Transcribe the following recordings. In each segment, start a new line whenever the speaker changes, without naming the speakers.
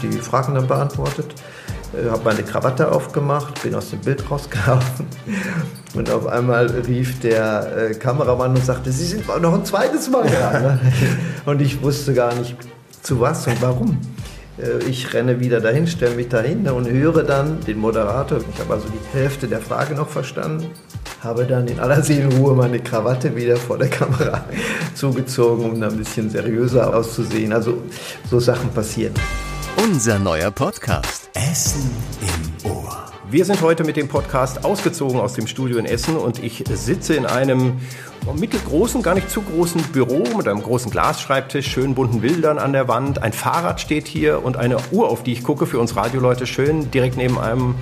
die Fragen dann beantwortet, äh, habe meine Krawatte aufgemacht, bin aus dem Bild rausgelaufen und auf einmal rief der äh, Kameramann und sagte, Sie sind noch ein zweites Mal da. Und ich wusste gar nicht, zu was und warum. Äh, ich renne wieder dahin, stelle mich dahinter und höre dann den Moderator. Ich habe also die Hälfte der Frage noch verstanden, habe dann in aller Seelenruhe meine Krawatte wieder vor der Kamera zugezogen, um ein bisschen seriöser auszusehen. Also so Sachen passieren.
Unser neuer Podcast Essen im Ohr.
Wir sind heute mit dem Podcast ausgezogen aus dem Studio in Essen und ich sitze in einem mittelgroßen, gar nicht zu großen Büro mit einem großen Glasschreibtisch, schönen bunten Bildern an der Wand. Ein Fahrrad steht hier und eine Uhr, auf die ich gucke, für uns Radioleute schön direkt neben einem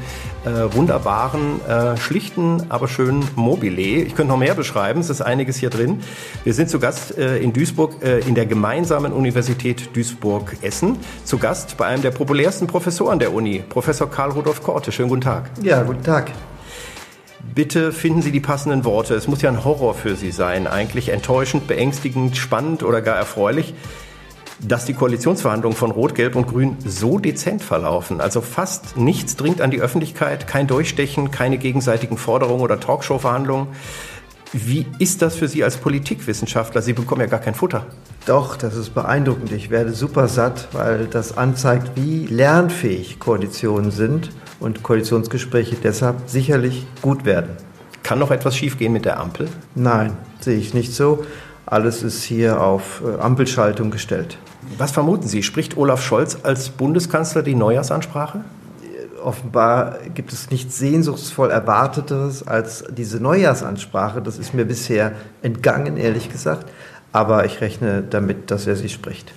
äh, wunderbaren, äh, schlichten, aber schönen Mobile. Ich könnte noch mehr beschreiben, es ist einiges hier drin. Wir sind zu Gast äh, in Duisburg äh, in der gemeinsamen Universität Duisburg-Essen. Zu Gast bei einem der populärsten Professoren der Uni, Professor Karl Rudolf Korte. Schönen guten Tag.
Ja, guten Tag.
Bitte finden Sie die passenden Worte. Es muss ja ein Horror für Sie sein, eigentlich enttäuschend, beängstigend, spannend oder gar erfreulich, dass die Koalitionsverhandlungen von Rot, Gelb und Grün so dezent verlaufen. Also fast nichts dringt an die Öffentlichkeit, kein Durchstechen, keine gegenseitigen Forderungen oder Talkshow-Verhandlungen. Wie ist das für Sie als Politikwissenschaftler? Sie bekommen ja gar kein Futter.
Doch, das ist beeindruckend. Ich werde super satt, weil das anzeigt, wie lernfähig Koalitionen sind und Koalitionsgespräche deshalb sicherlich gut werden.
Kann noch etwas schiefgehen mit der Ampel?
Nein, sehe ich nicht so. Alles ist hier auf äh, Ampelschaltung gestellt.
Was vermuten Sie? Spricht Olaf Scholz als Bundeskanzler die Neujahrsansprache?
offenbar gibt es nichts sehnsuchtsvoll Erwarteteres als diese Neujahrsansprache. Das ist mir bisher entgangen, ehrlich gesagt. Aber ich rechne damit, dass er sie spricht.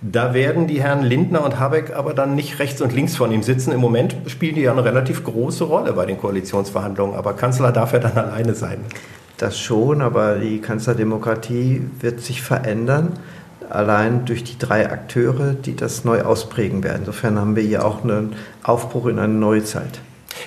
Da werden die Herren Lindner und Habeck aber dann nicht rechts und links von ihm sitzen. Im Moment spielen die ja eine relativ große Rolle bei den Koalitionsverhandlungen. Aber Kanzler darf er dann alleine sein.
Das schon, aber die Kanzlerdemokratie wird sich verändern allein durch die drei Akteure, die das neu ausprägen werden. Insofern haben wir hier auch einen Aufbruch in eine neue Zeit.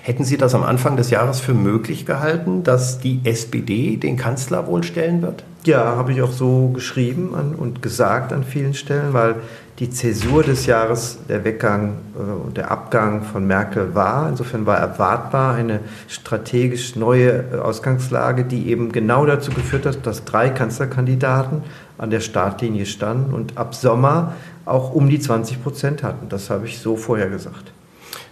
Hätten Sie das am Anfang des Jahres für möglich gehalten, dass die SPD den Kanzler wohl stellen wird?
Ja, habe ich auch so geschrieben und gesagt an vielen Stellen, weil die Zäsur des Jahres der Weggang äh, und der Abgang von Merkel war. Insofern war erwartbar eine strategisch neue äh, Ausgangslage, die eben genau dazu geführt hat, dass drei Kanzlerkandidaten an der Startlinie standen und ab Sommer auch um die 20 Prozent hatten. Das habe ich so vorher gesagt.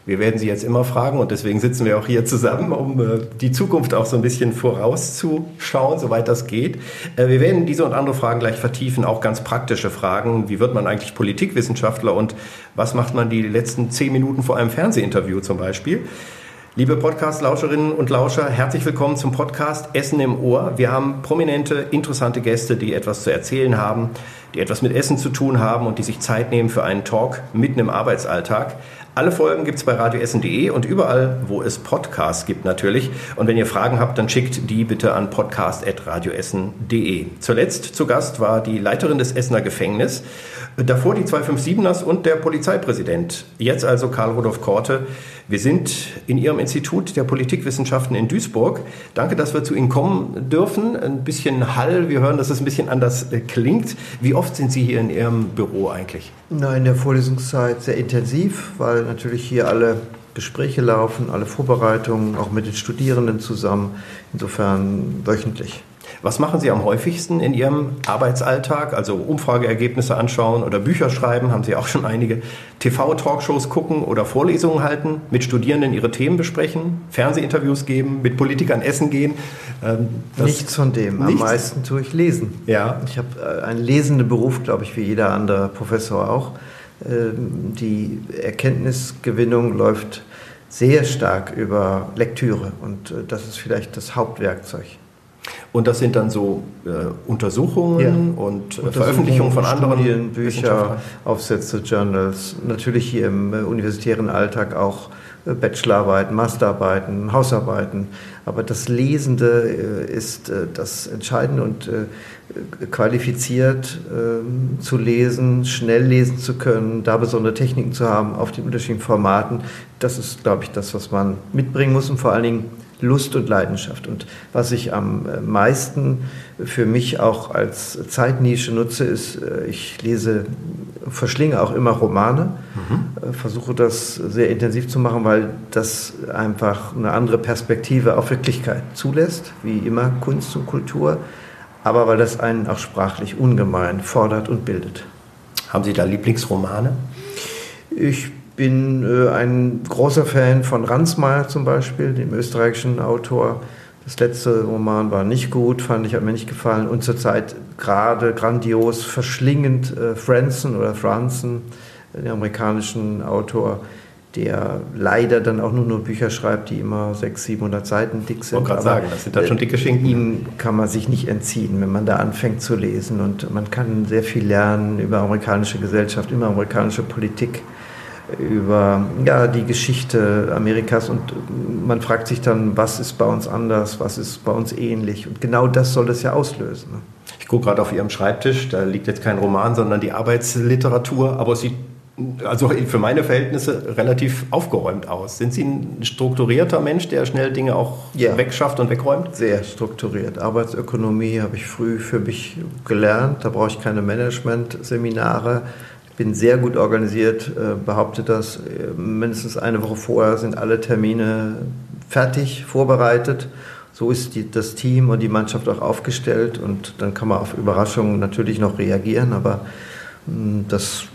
Wir werden Sie jetzt immer fragen und deswegen sitzen wir auch hier zusammen, um äh, die Zukunft auch so ein bisschen vorauszuschauen, soweit das geht. Äh, wir werden diese und andere Fragen gleich vertiefen, auch ganz praktische Fragen. Wie wird man eigentlich Politikwissenschaftler und was macht man die letzten zehn Minuten vor einem Fernsehinterview zum Beispiel? Liebe Podcast-Lauscherinnen und Lauscher, herzlich willkommen zum Podcast Essen im Ohr. Wir haben prominente, interessante Gäste, die etwas zu erzählen haben, die etwas mit Essen zu tun haben und die sich Zeit nehmen für einen Talk mitten im Arbeitsalltag. Alle Folgen gibt es bei radioessen.de und überall, wo es Podcasts gibt natürlich. Und wenn ihr Fragen habt, dann schickt die bitte an podcast.radioessen.de. Zuletzt zu Gast war die Leiterin des Essener Gefängnisses, davor die 257ers und der Polizeipräsident. Jetzt also Karl Rudolf Korte. Wir sind in Ihrem Institut der Politikwissenschaften in Duisburg. Danke, dass wir zu Ihnen kommen dürfen. Ein bisschen Hall, wir hören, dass es ein bisschen anders äh, klingt. Wie oft sind Sie hier in Ihrem Büro eigentlich?
Na, in der Vorlesungszeit sehr intensiv, weil natürlich hier alle Gespräche laufen, alle Vorbereitungen, auch mit den Studierenden zusammen. Insofern wöchentlich.
Was machen Sie am häufigsten in Ihrem Arbeitsalltag? Also Umfrageergebnisse anschauen oder Bücher schreiben, haben Sie auch schon einige. TV-Talkshows gucken oder Vorlesungen halten, mit Studierenden ihre Themen besprechen, Fernsehinterviews geben, mit Politikern essen gehen.
Ähm, nichts von dem. Am nichts? meisten tue ich lesen. Ja. Ich habe äh, einen lesenden Beruf, glaube ich, wie jeder andere Professor auch. Ähm, die Erkenntnisgewinnung läuft sehr stark über Lektüre und äh, das ist vielleicht das Hauptwerkzeug.
Und das sind dann so äh, Untersuchungen ja. und äh, Veröffentlichungen von anderen
Studien, Bücher, Aufsätze, Journals. Natürlich hier im äh, universitären Alltag auch äh, Bachelorarbeiten, Masterarbeiten, Hausarbeiten. Aber das Lesende äh, ist äh, das Entscheidende und qualifiziert ähm, zu lesen, schnell lesen zu können, da besondere Techniken zu haben auf den unterschiedlichen Formaten. Das ist, glaube ich, das, was man mitbringen muss und vor allen Dingen Lust und Leidenschaft. Und was ich am äh, meisten für mich auch als Zeitnische nutze, ist, äh, ich lese, verschlinge auch immer Romane, mhm. versuche das sehr intensiv zu machen, weil das einfach eine andere Perspektive auf Wirklichkeit zulässt, wie immer Kunst und Kultur, aber weil das einen auch sprachlich ungemein fordert und bildet.
Haben Sie da Lieblingsromane?
Ich bin äh, ein großer Fan von Ransmayr zum Beispiel, dem österreichischen Autor. Das letzte Roman war nicht gut, fand ich, hat mir nicht gefallen. Und zurzeit gerade grandios, verschlingend äh, Franzen oder Franzen, den amerikanischen Autor, der leider dann auch nur, nur Bücher schreibt, die immer 600, 700 Seiten dick sind. Ich
wollte gerade sagen, das sind dann schon dicke Schinken.
Ihm kann man sich nicht entziehen, wenn man da anfängt zu lesen. Und man kann sehr viel lernen über amerikanische Gesellschaft, über amerikanische Politik über ja, die Geschichte Amerikas und man fragt sich dann, was ist bei uns anders, was ist bei uns ähnlich und genau das soll es ja auslösen. Ne?
Ich gucke gerade auf Ihrem Schreibtisch, da liegt jetzt kein Roman, sondern die Arbeitsliteratur, aber es sieht also für meine Verhältnisse relativ aufgeräumt aus. Sind Sie ein strukturierter Mensch, der schnell Dinge auch ja. wegschafft und wegräumt?
Sehr strukturiert. Arbeitsökonomie habe ich früh für mich gelernt. Da brauche ich keine Management-Seminare bin sehr gut organisiert, äh, behaupte das. Äh, mindestens eine Woche vorher sind alle Termine fertig, vorbereitet. So ist die, das Team und die Mannschaft auch aufgestellt und dann kann man auf Überraschungen natürlich noch reagieren, aber hm, das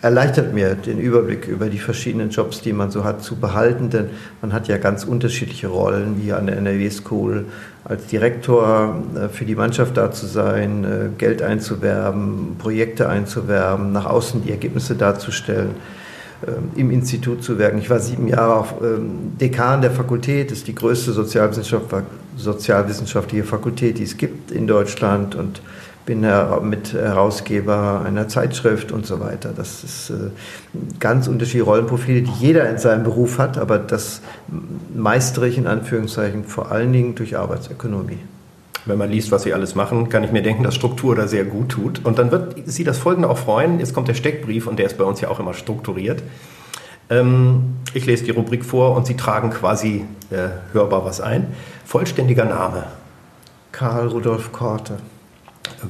erleichtert mir den Überblick über die verschiedenen Jobs, die man so hat, zu behalten, denn man hat ja ganz unterschiedliche Rollen, wie an der NRW School als Direktor äh, für die Mannschaft da zu sein, äh, Geld einzuwerben, Projekte einzuwerben, nach außen die Ergebnisse darzustellen, ähm, im Institut zu wirken. Ich war sieben Jahre auch ähm, Dekan der Fakultät, das ist die größte sozialwissenschaftliche Fakultät, die es gibt in Deutschland und bin mit Herausgeber einer Zeitschrift und so weiter. Das ist äh, ganz unterschiedliche Rollenprofile, die jeder in seinem Beruf hat, aber das meistere ich in Anführungszeichen vor allen Dingen durch Arbeitsökonomie.
Wenn man liest, was Sie alles machen, kann ich mir denken, dass Struktur da sehr gut tut. Und dann wird Sie das Folgende auch freuen. Jetzt kommt der Steckbrief und der ist bei uns ja auch immer strukturiert. Ähm, ich lese die Rubrik vor und Sie tragen quasi äh, hörbar was ein. Vollständiger Name.
Karl Rudolf Korte.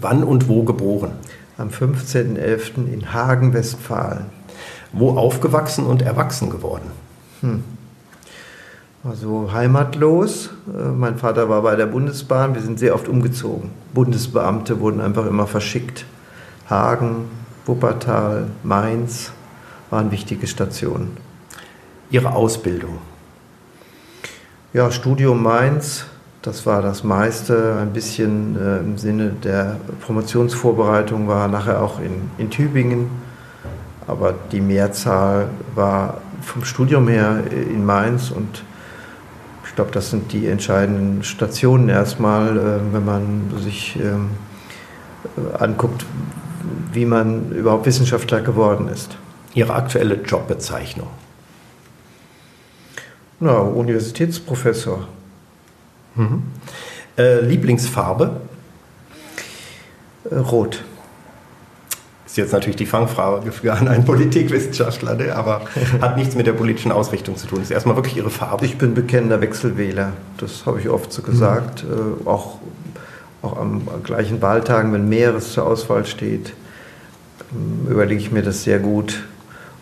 Wann und wo geboren?
Am 15.11. in Hagen, Westfalen.
Wo aufgewachsen und erwachsen geworden? Hm.
Also heimatlos. Äh, mein Vater war bei der Bundesbahn. Wir sind sehr oft umgezogen. Bundesbeamte wurden einfach immer verschickt. Hagen, Wuppertal, Mainz waren wichtige Stationen.
Ihre Ausbildung?
Ja, Studium Mainz, das war das meiste. Ein bisschen äh, im Sinne der Promotionsvorbereitung war nachher auch in, in Tübingen. Aber die Mehrzahl war vom Studium her in Mainz und ich glaube, das sind die entscheidenden Stationen erstmal, äh, wenn man sich ähm, äh, anguckt, wie man überhaupt Wissenschaftler geworden ist.
Ihre aktuelle Jobbezeichnung?
Na, Universitätsprofessor.
Mhm. Äh, Lieblingsfarbe?
Äh, rot.
Ist jetzt natürlich die Fangfrage für einen Politikwissenschaftler, ne? aber hat nichts mit der politischen Ausrichtung zu tun. Ist erstmal wirklich Ihre Farbe.
Ich bin bekennender Wechselwähler. Das habe ich oft so gesagt. Mhm. Äh, auch, auch am gleichen Wahltagen, wenn mehreres zur Auswahl steht, ähm, überlege ich mir das sehr gut,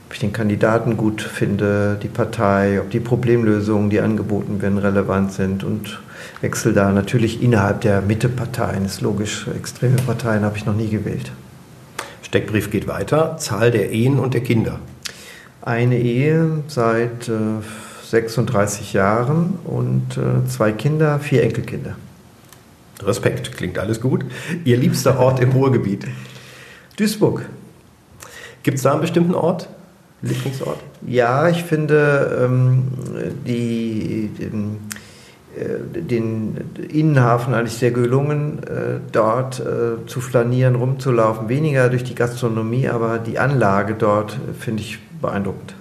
ob ich den Kandidaten gut finde, die Partei, ob die Problemlösungen, die angeboten werden, relevant sind und wechsle da natürlich innerhalb der Mitteparteien. Ist logisch, extreme Parteien habe ich noch nie gewählt.
Steckbrief geht weiter. Zahl der Ehen und der Kinder.
Eine Ehe seit äh, 36 Jahren und äh, zwei Kinder, vier Enkelkinder.
Respekt, klingt alles gut. Ihr liebster Ort im Ruhrgebiet?
Duisburg.
Gibt es da einen bestimmten Ort? Lieblingsort?
Ja, ich finde ähm, die, die äh, den Innenhafen eigentlich sehr gelungen, äh, dort äh, zu flanieren, rumzulaufen. Weniger durch die Gastronomie, aber die Anlage dort finde ich beeindruckend.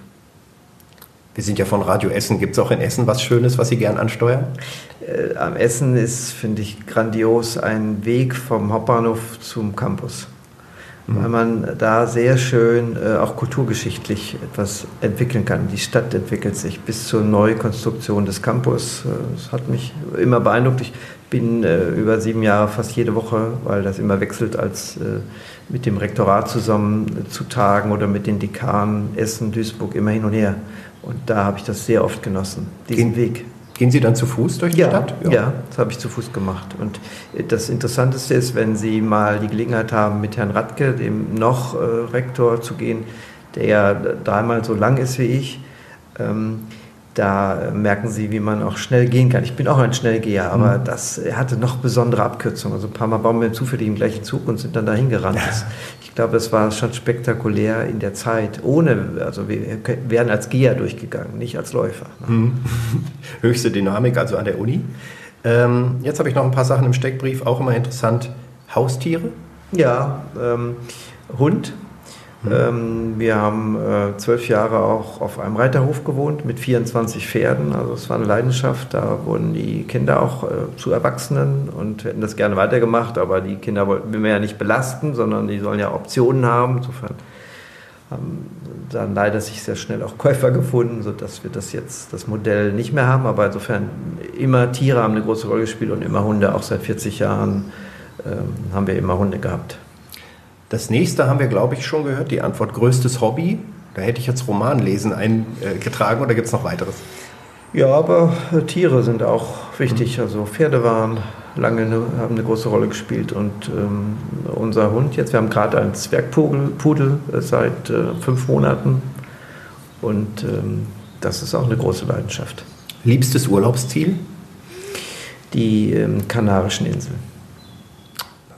Wir sind ja von Radio Essen. Gibt es auch in Essen was Schönes, was Sie gern ansteuern?
am Essen ist, finde ich, grandios ein Weg vom Hauptbahnhof zum Campus. Mhm. weil man da sehr schön äh, auch kulturgeschichtlich etwas entwickeln kann. Die Stadt entwickelt sich bis zur Neukonstruktion des Campus. Äh, das hat mich immer beeindruckt. Ich bin äh, über sieben Jahre fast jede Woche, weil das immer wechselt, als äh, mit dem Rektorat zusammen äh, zu tagen oder mit den Dekanen Essen, Duisburg immer hin und her. Und da habe ich das sehr oft genossen, diesen
Gehen,
Weg.
Gehen Sie dann zu Fuß durch die
ja,
Stadt?
Ja. ja, das habe ich zu Fuß gemacht. Und das Interessanteste ist, wenn Sie mal die Gelegenheit haben, mit Herrn Radke, dem noch äh, Rektor, zu gehen, der ja dreimal so lang ist wie ich. Ähm, da merken Sie, wie man auch schnell gehen kann. Ich bin auch ein Schnellgeher, aber mhm. das, hatte noch besondere Abkürzungen. Also ein paar Mal bauen wir zufällig im gleichen Zug und sind dann dahin gerannt. Das, ich glaube, das war schon spektakulär in der Zeit. Ohne, also wir wären als Geher durchgegangen, nicht als Läufer.
Mhm. Höchste Dynamik, also an der Uni. Ähm, jetzt habe ich noch ein paar Sachen im Steckbrief, auch immer interessant. Haustiere?
Ja, ähm, Hund ähm, wir haben äh, zwölf Jahre auch auf einem Reiterhof gewohnt mit 24 Pferden. Also es war eine Leidenschaft. Da wurden die Kinder auch äh, zu Erwachsenen und hätten das gerne weitergemacht. Aber die Kinder wollten wir ja nicht belasten, sondern die sollen ja Optionen haben. Insofern haben dann leider sich sehr schnell auch Käufer gefunden, sodass wir das jetzt das Modell nicht mehr haben. Aber insofern immer Tiere haben eine große Rolle gespielt und immer Hunde. Auch seit 40 Jahren ähm, haben wir immer Hunde gehabt.
Das nächste haben wir, glaube ich, schon gehört. Die Antwort größtes Hobby. Da hätte ich jetzt Romanlesen eingetragen oder gibt es noch weiteres?
Ja, aber Tiere sind auch wichtig. Also Pferde waren lange eine, haben eine große Rolle gespielt und ähm, unser Hund jetzt, wir haben gerade einen Zwergpudel Pudel, äh, seit äh, fünf Monaten und ähm, das ist auch eine große Leidenschaft.
Liebstes Urlaubsziel?
Die ähm, Kanarischen Inseln.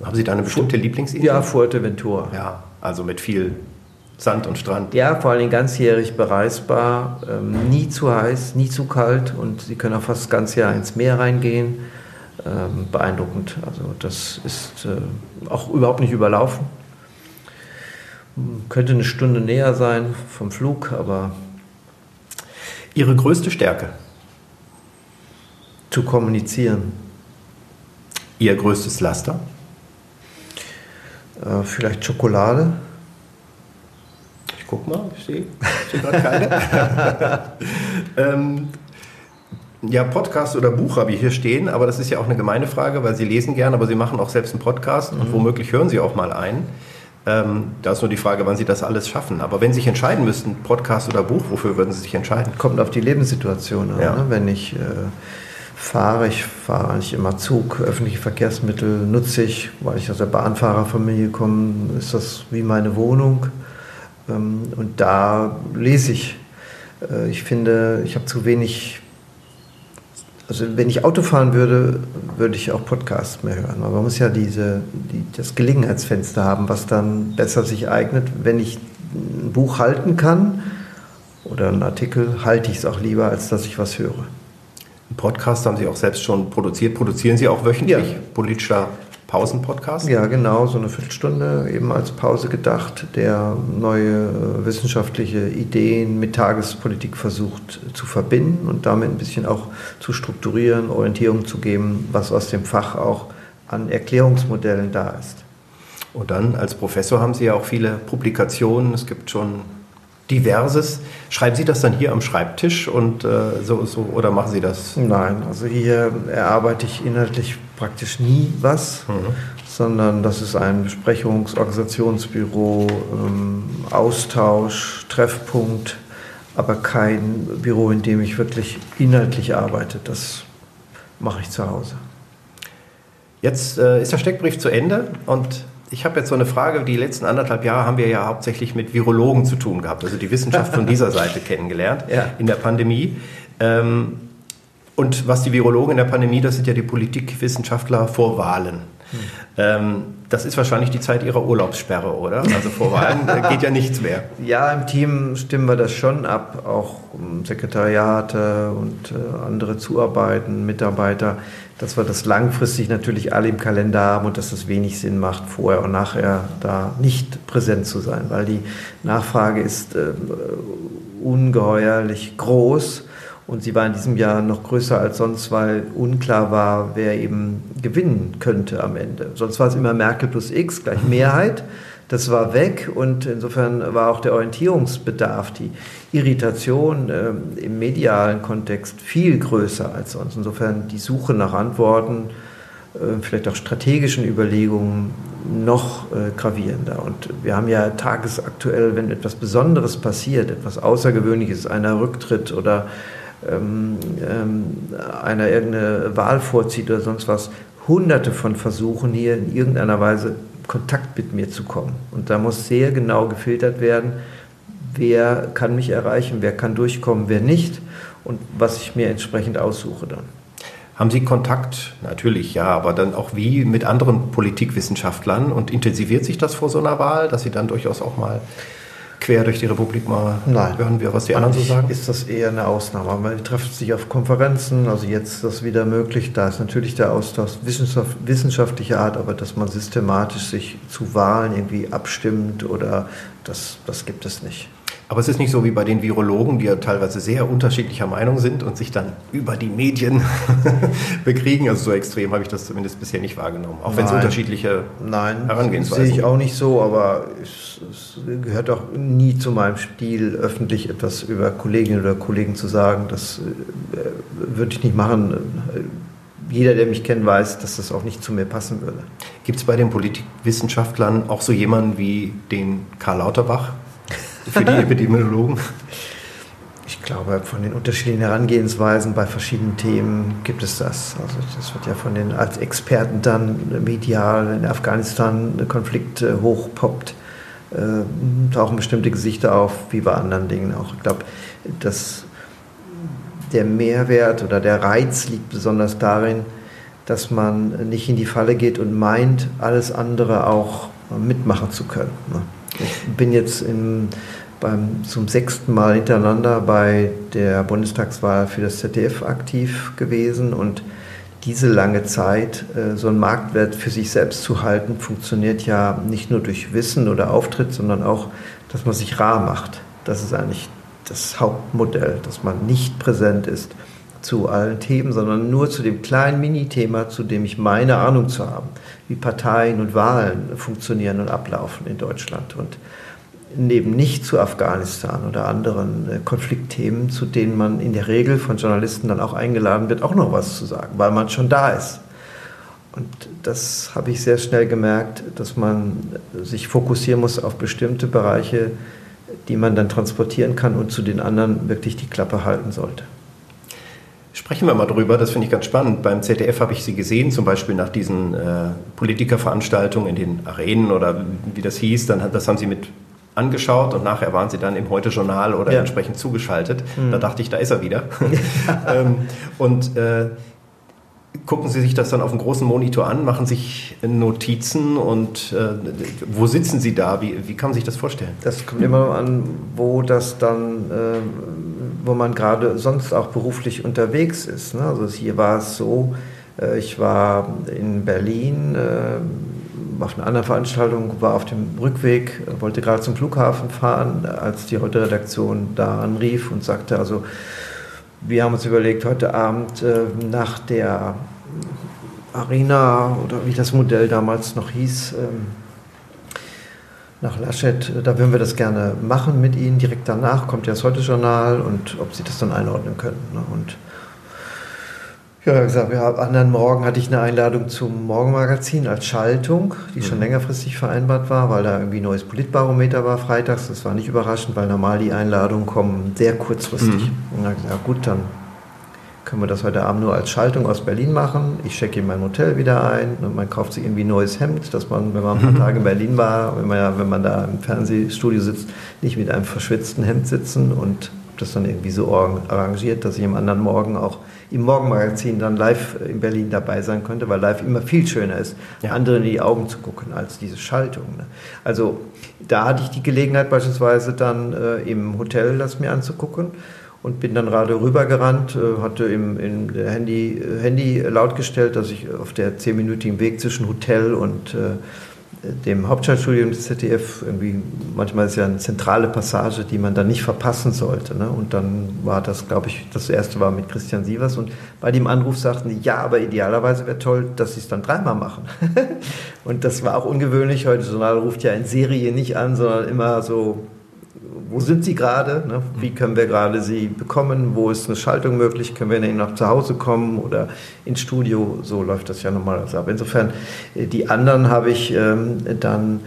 Haben Sie da eine bestimmte Lieblingsinsel?
Ja, Fuerteventura.
Ja, also mit viel Sand und Strand.
Ja, vor allem ganzjährig bereisbar, ähm, nie zu heiß, nie zu kalt und Sie können auch fast das ganze Jahr ins Meer reingehen. Ähm, beeindruckend. Also das ist äh, auch überhaupt nicht überlaufen. Könnte eine Stunde näher sein vom Flug, aber.
Ihre größte Stärke?
Zu kommunizieren.
Ihr größtes Laster?
Äh, vielleicht Schokolade.
Ich guck mal, ich sehe seh gerade keine. ähm, ja, Podcast oder Buch habe ich hier stehen, aber das ist ja auch eine gemeine Frage, weil Sie lesen gerne, aber Sie machen auch selbst einen Podcast mhm. und womöglich hören Sie auch mal einen. Ähm, da ist nur die Frage, wann Sie das alles schaffen. Aber wenn Sie sich entscheiden müssten, Podcast oder Buch, wofür würden Sie sich entscheiden?
Kommt auf die Lebenssituation an. Ja. Ne? Wenn ich äh, fahre. Ich fahre eigentlich immer Zug. Öffentliche Verkehrsmittel nutze ich, weil ich aus der Bahnfahrerfamilie komme, ist das wie meine Wohnung. Ähm, und da lese ich. Äh, ich finde, ich habe zu wenig. Also wenn ich Auto fahren würde, würde ich auch Podcasts mehr hören. Aber man muss ja diese, die, das Gelegenheitsfenster haben, was dann besser sich eignet. Wenn ich ein Buch halten kann oder einen Artikel, halte ich es auch lieber, als dass ich was höre.
Podcast haben Sie auch selbst schon produziert. Produzieren Sie auch wöchentlich
ja.
politischer Pausenpodcast?
Ja, genau, so eine Viertelstunde eben als Pause gedacht, der neue wissenschaftliche Ideen mit Tagespolitik versucht zu verbinden und damit ein bisschen auch zu strukturieren, Orientierung zu geben, was aus dem Fach auch an Erklärungsmodellen da ist.
Und dann als Professor haben Sie ja auch viele Publikationen. Es gibt schon Diverses. Schreiben Sie das dann hier am Schreibtisch und äh, so, so oder machen Sie das?
Nein, also hier erarbeite ich inhaltlich praktisch nie was, mhm. sondern das ist ein Besprechungsorganisationsbüro, ähm, Austausch, Treffpunkt, aber kein Büro, in dem ich wirklich inhaltlich arbeite. Das mache ich zu Hause.
Jetzt äh, ist der Steckbrief zu Ende und ich habe jetzt so eine Frage, die letzten anderthalb Jahre haben wir ja hauptsächlich mit Virologen zu tun gehabt, also die Wissenschaft von dieser Seite kennengelernt ja. in der Pandemie. Ähm, und was die Virologen in der Pandemie, das sind ja die Politikwissenschaftler vor Wahlen. Hm. Ähm, das ist wahrscheinlich die Zeit ihrer Urlaubssperre, oder? Also vor Wahlen geht ja nichts mehr.
Ja, im Team stimmen wir das schon ab, auch Sekretariate und äh, andere Zuarbeiten, Mitarbeiter dass wir das langfristig natürlich alle im Kalender haben und dass es wenig Sinn macht, vorher und nachher da nicht präsent zu sein, weil die Nachfrage ist äh, ungeheuerlich groß und sie war in diesem Jahr noch größer als sonst, weil unklar war, wer eben gewinnen könnte am Ende. Sonst war es immer Merkel plus X gleich Mehrheit. Das war weg und insofern war auch der Orientierungsbedarf, die Irritation äh, im medialen Kontext viel größer als sonst. Insofern die Suche nach Antworten, äh, vielleicht auch strategischen Überlegungen noch äh, gravierender. Und wir haben ja tagesaktuell, wenn etwas Besonderes passiert, etwas Außergewöhnliches, einer Rücktritt oder ähm, ähm, einer irgendeine Wahl vorzieht oder sonst was, hunderte von Versuchen hier in irgendeiner Weise Kontakt mit mir zu kommen. Und da muss sehr genau gefiltert werden, wer kann mich erreichen, wer kann durchkommen, wer nicht und was ich mir entsprechend aussuche dann.
Haben Sie Kontakt? Natürlich ja, aber dann auch wie mit anderen Politikwissenschaftlern und intensiviert sich das vor so einer Wahl, dass Sie dann durchaus auch mal quer durch die Republik mal
Nein.
hören wir, was die anderen so sagen?
Ist das eher eine Ausnahme. Man trifft sich auf Konferenzen, also jetzt ist das wieder möglich. Da ist natürlich der Austausch wissenschaftlicher Art, aber dass man systematisch sich zu Wahlen irgendwie abstimmt oder das, das gibt es nicht.
Aber es ist nicht so wie bei den Virologen, die ja teilweise sehr unterschiedlicher Meinung sind und sich dann über die Medien bekriegen. Also so extrem habe ich das zumindest bisher nicht wahrgenommen. Auch wenn es unterschiedliche
Nein, Herangehensweisen sehe ich auch nicht so, aber es, es, gehört auch nie zu meinem Stil, öffentlich etwas über Kolleginnen oder Kollegen zu sagen. Das äh, würde ich nicht machen. Jeder, der mich kennt, weiß, dass das auch nicht zu mir passen würde.
Gibt es bei den Politikwissenschaftlern auch so jemanden wie den Karl Lauterbach? Für die Epidemiologen?
Ich glaube, von den unterschiedlichen Herangehensweisen bei verschiedenen Themen gibt es das. Also das wird ja von den als Experten dann medial in Afghanistan Konflikt äh, hochpoppt, äh, tauchen bestimmte Gesichter auf, wie bei anderen Dingen auch. Ich glaube, dass der Mehrwert oder der Reiz liegt besonders darin, dass man nicht in die Falle geht und meint, alles andere auch mitmachen zu können. Ne? Ich bin jetzt im, beim, zum sechsten Mal hintereinander bei der Bundestagswahl für das ZDF aktiv gewesen und diese lange Zeit, äh, so einen Marktwert für sich selbst zu halten, funktioniert ja nicht nur durch Wissen oder Auftritt, sondern auch, dass man sich rar macht. Das ist eigentlich das Hauptmodell, dass man nicht präsent ist zu allen Themen, sondern nur zu dem kleinen Mini-Thema, zu dem ich meine Ahnung zu haben, wie Parteien und Wahlen funktionieren und ablaufen in Deutschland. Und neben nicht zu Afghanistan oder anderen äh, Konfliktthemen, zu denen man in der Regel von Journalisten dann auch eingeladen wird, auch noch was zu sagen, weil man schon da ist. Und das habe ich sehr schnell gemerkt, dass man sich fokussieren muss auf bestimmte Bereiche, die man dann transportieren kann und zu den anderen wirklich die Klappe halten sollte.
Sprechen wir mal drüber, das finde ich ganz spannend. Beim ZDF habe ich Sie gesehen, zum Beispiel nach diesen äh, Politikerveranstaltungen in den Arenen oder wie das hieß, dann, das haben Sie mit angeschaut und nachher waren Sie dann im Heute-Journal oder ja. entsprechend zugeschaltet. Mhm. Da dachte ich, da ist er wieder. ähm, und äh, gucken Sie sich das dann auf dem großen Monitor an, machen sich Notizen und äh, wo sitzen Sie da? Wie, wie kann man sich das vorstellen?
Das kommt immer an, wo das dann... Äh, wo man gerade sonst auch beruflich unterwegs ist. Ne? Also hier war es so, äh, ich war in Berlin äh, auf einer anderen Veranstaltung, war auf dem Rückweg, wollte gerade zum Flughafen fahren, als die heute Redaktion da anrief und sagte, also wir haben uns überlegt, heute Abend äh, nach der Arena oder wie das Modell damals noch hieß, ähm, nach Laschet. Da würden wir das gerne machen mit Ihnen. Direkt danach kommt ja das Heute-Journal und ob Sie das dann einordnen können. Ne? Und ja, gesagt, ja, am anderen Morgen hatte ich eine Einladung zum Morgenmagazin als Schaltung, die schon mhm. längerfristig vereinbart war, weil da irgendwie ein neues Politbarometer war freitags. Das war nicht überraschend, weil normal die Einladungen kommen sehr kurzfristig. Mhm. Und dann gesagt, ja gut, dann können wir das heute Abend nur als Schaltung aus Berlin machen. Ich checke in mein Hotel wieder ein und man kauft sich irgendwie ein neues Hemd, dass man, wenn man ein paar mhm. Tage in Berlin war, wenn man, ja, wenn man da im Fernsehstudio sitzt, nicht mit einem verschwitzten Hemd sitzen und das dann irgendwie so arrangiert, dass ich am anderen Morgen auch im Morgenmagazin dann live in Berlin dabei sein könnte, weil live immer viel schöner ist, ja. anderen in die Augen zu gucken als diese Schaltung. Ne? Also da hatte ich die Gelegenheit beispielsweise dann äh, im Hotel das mir anzugucken und bin dann gerade rübergerannt, äh, hatte im, im Handy, Handy laut gestellt, dass ich auf der zehnminütigen Weg zwischen Hotel und äh, dem Hauptstadtstudium des ZDF irgendwie, manchmal ist ja eine zentrale Passage, die man dann nicht verpassen sollte. Ne? Und dann war das, glaube ich, das erste war mit Christian Sievers und bei dem Anruf sagten die, ja, aber idealerweise wäre toll, dass sie es dann dreimal machen. und das war auch ungewöhnlich. Heute Journal ruft ja in Serie nicht an, sondern immer so wo sind Sie gerade? Ne? Wie können wir gerade Sie bekommen? Wo ist eine Schaltung möglich? Können wir Ihnen noch zu Hause kommen oder ins Studio? So läuft das ja normalerweise ab. Insofern, äh, die anderen habe ich ähm, dann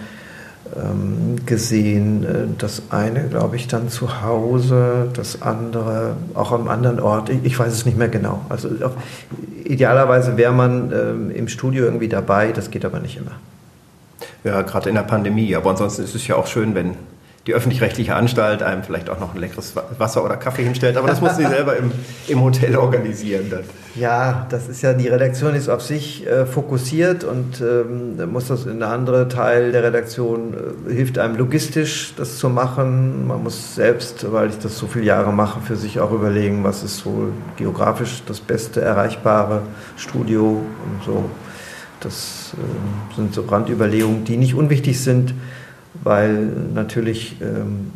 ähm, gesehen. Äh, das eine, glaube ich, dann zu Hause, das andere auch am anderen Ort. Ich, ich weiß es nicht mehr genau. Also auch, idealerweise wäre man ähm, im Studio irgendwie dabei, das geht aber nicht immer.
Ja, gerade in der Pandemie. Aber ansonsten ist es ja auch schön, wenn die öffentlich-rechtliche Anstalt einem vielleicht auch noch ein leckeres Wasser oder Kaffee hinstellt. Aber das muss sie selber im, im Hotel organisieren. Dann.
Ja, das ist ja, die Redaktion ist auf sich äh, fokussiert und ähm, muss das in der andere Teil der Redaktion äh, hilft einem logistisch, das zu machen. Man muss selbst, weil ich das so viele Jahre mache, für sich auch überlegen, was ist so geografisch das beste erreichbare Studio und so. Das äh, sind so Randüberlegungen, die nicht unwichtig sind weil natürlich ähm,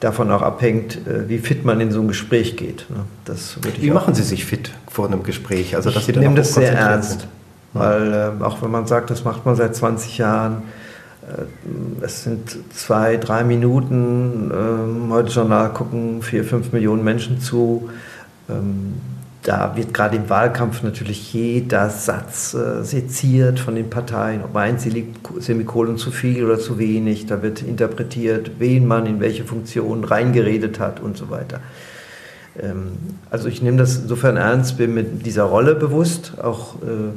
davon auch abhängt, äh, wie fit man in so ein Gespräch geht. Ne?
Das wie machen Sie sich fit vor einem Gespräch?
Also, dass ich nehme das sehr ernst, sind. weil äh, auch wenn man sagt, das macht man seit 20 Jahren, äh, es sind zwei, drei Minuten, ähm, heute Journal gucken vier, fünf Millionen Menschen zu. Ähm, da wird gerade im Wahlkampf natürlich jeder Satz äh, seziert von den Parteien, ob ein Semikolon zu viel oder zu wenig. Da wird interpretiert, wen man in welche Funktion reingeredet hat und so weiter. Ähm, also ich nehme das insofern ernst, bin mit dieser Rolle bewusst, auch äh,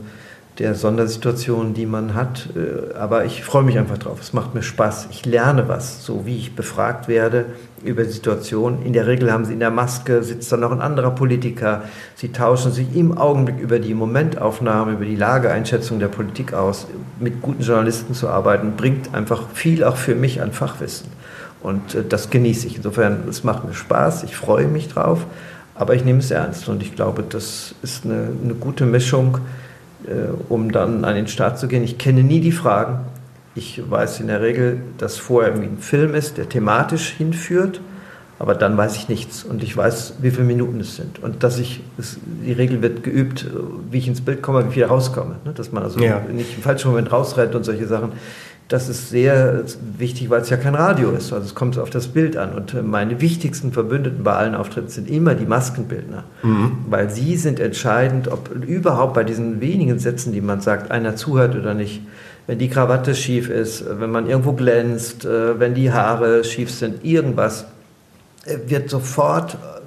der Sondersituation, die man hat. Äh, aber ich freue mich einfach drauf. Es macht mir Spaß. Ich lerne was, so wie ich befragt werde über Situationen. In der Regel haben sie in der Maske, sitzt dann noch ein anderer Politiker. Sie tauschen sich im Augenblick über die Momentaufnahme, über die Lageeinschätzung der Politik aus. Mit guten Journalisten zu arbeiten, bringt einfach viel auch für mich an Fachwissen. Und äh, das genieße ich. Insofern, es macht mir Spaß. Ich freue mich drauf. Aber ich nehme es ernst. Und ich glaube, das ist eine, eine gute Mischung um dann an den Start zu gehen. Ich kenne nie die Fragen. Ich weiß in der Regel, dass vorher irgendwie ein Film ist, der thematisch hinführt, aber dann weiß ich nichts und ich weiß, wie viele Minuten es sind. Und dass ich, es, die Regel wird geübt, wie ich ins Bild komme, wie viel rauskomme. Ne? Dass man also ja. nicht im falschen Moment rausrennt und solche Sachen. Das ist sehr wichtig, weil es ja kein Radio ist. Also es kommt auf das Bild an. Und meine wichtigsten Verbündeten bei allen Auftritten sind immer die Maskenbildner. Mhm. Weil sie sind entscheidend, ob überhaupt bei diesen wenigen Sätzen, die man sagt, einer zuhört oder nicht. Wenn die Krawatte schief ist, wenn man irgendwo glänzt, äh, wenn die Haare schief sind, irgendwas, äh, wird sofort äh,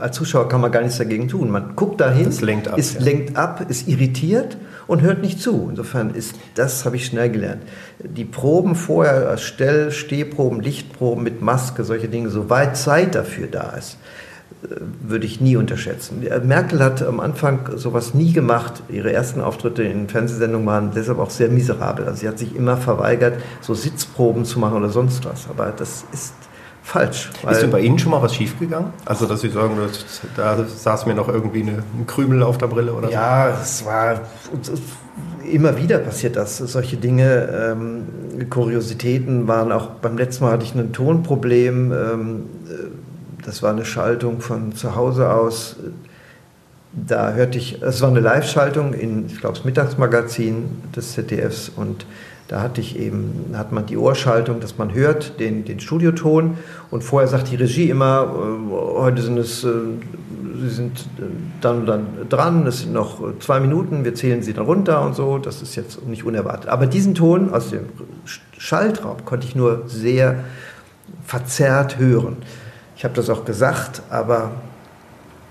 als Zuschauer kann man gar nichts dagegen tun. Man guckt dahin,
lenkt ab,
ist, ja. lenkt ab, ist irritiert und hört nicht zu. Insofern ist das, habe ich schnell gelernt. Die Proben vorher, Stell-, Stehproben, Lichtproben mit Maske, solche Dinge, soweit Zeit dafür da ist, äh, würde ich nie unterschätzen. Merkel hat am Anfang sowas nie gemacht. Ihre ersten Auftritte in Fernsehsendungen waren deshalb auch sehr miserabel. Also sie hat sich immer verweigert, so Sitzproben zu machen oder sonst was. Aber das ist falsch.
Ist denn bei Ihnen schon mal was schiefgegangen? Also, dass Sie sagen, da saß mir noch irgendwie eine, ein Krümel auf der Brille oder
Ja, es war immer wieder passiert das. Solche Dinge, ähm, Kuriositäten waren auch beim letzten Mal hatte ich ein Tonproblem. Ähm, äh, das war eine Schaltung von zu Hause aus. Da hörte ich, es war eine Live-Schaltung in, ich glaube, das Mittagsmagazin des ZDFs und da hatte ich eben, hat man die Ohrschaltung, dass man hört den, den Studioton und vorher sagt die Regie immer, äh, heute sind es, äh, Sie sind äh, dann dann dran, es sind noch zwei Minuten, wir zählen Sie dann runter und so, das ist jetzt nicht unerwartet. Aber diesen Ton aus dem Schaltraum konnte ich nur sehr verzerrt hören. Ich habe das auch gesagt, aber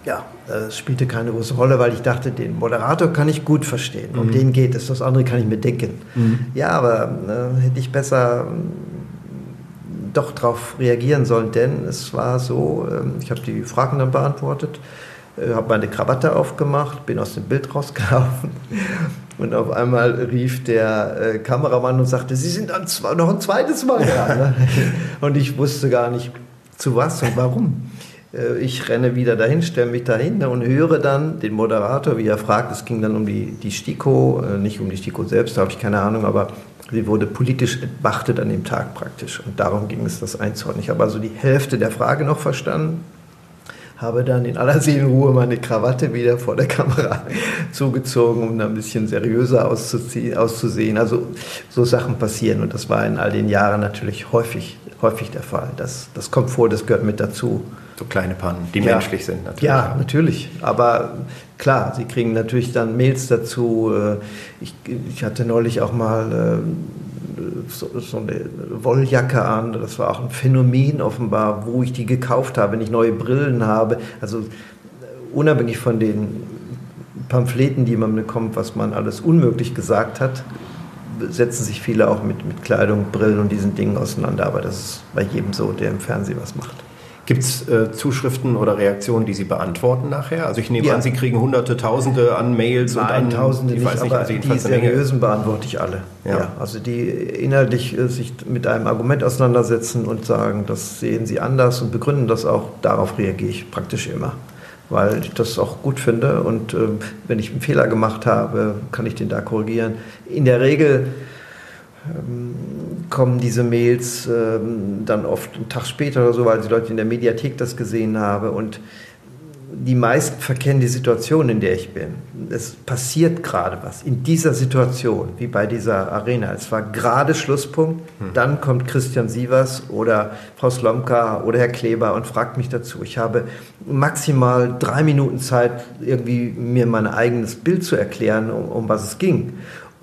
ja, es spielte keine große Rolle, weil ich dachte, den Moderator kann ich gut verstehen. Um mhm. den geht es, das andere kann ich mir denken. Mhm. Ja, aber äh, hätte ich besser doch darauf reagieren sollen, denn es war so, äh, ich habe die Fragen dann beantwortet, äh, habe meine Krawatte aufgemacht, bin aus dem Bild rausgelaufen und auf einmal rief der äh, Kameramann und sagte, Sie sind noch ein zweites Mal da. Ne? und ich wusste gar nicht, zu was und warum. Äh, ich renne wieder dahin, stelle mich dahin und höre dann den Moderator, wie er fragt. Es ging dann um die, die STIKO, äh, nicht um die STIKO selbst, da habe ich keine Ahnung, aber sie wurde politisch entmachtet an dem Tag praktisch. Und darum ging es, das einzuordnen. Ich habe also die Hälfte der Frage noch verstanden habe dann in aller Seelenruhe meine Krawatte wieder vor der Kamera zugezogen, um ein bisschen seriöser auszusehen. Also so Sachen passieren und das war in all den Jahren natürlich häufig, häufig der Fall. Das, das kommt vor, das gehört mit dazu.
So kleine Pannen, die
ja.
menschlich sind
natürlich. Ja, natürlich. Aber klar, sie kriegen natürlich dann Mails dazu. Äh, ich, ich hatte neulich auch mal äh, so, so, eine Wolljacke an. Das war auch ein Phänomen offenbar, wo ich die gekauft habe, wenn ich neue Brillen habe. Also äh, unabhängig von den Pamphleten, die man bekommt, was man alles unmöglich gesagt hat, setzen sich viele auch mit, mit Kleidung, Brillen und diesen Dingen auseinander. Aber das ist bei jedem so, der im Fernsehen was macht.
Gibt es äh, Zuschriften oder Reaktionen, die Sie beantworten nachher? Also ich nehme ja. an, Sie kriegen hunderte, tausende an Mails
Nein,
und an
tausende nicht, nicht, aber also die seriösen beantworte ich alle. Ja. ja. also die inhaltlich äh, sich mit einem Argument auseinandersetzen und sagen, das sehen Sie anders und begründen das auch, darauf reagiere ich praktisch immer. Weil ich das auch gut finde und äh, wenn ich einen Fehler gemacht habe, kann ich den da korrigieren. In der Regel kommen diese Mails ähm, dann oft einen Tag später oder so, weil die Leute in der Mediathek das gesehen haben und die meisten verkennen die Situation, in der ich bin. Es passiert gerade was in dieser Situation, wie bei dieser Arena. Es war gerade Schlusspunkt, hm. dann kommt Christian Sievers oder Frau Slomka oder Herr Kleber und fragt mich dazu. Ich habe maximal drei Minuten Zeit, irgendwie mir mein eigenes Bild zu erklären, um, um was es ging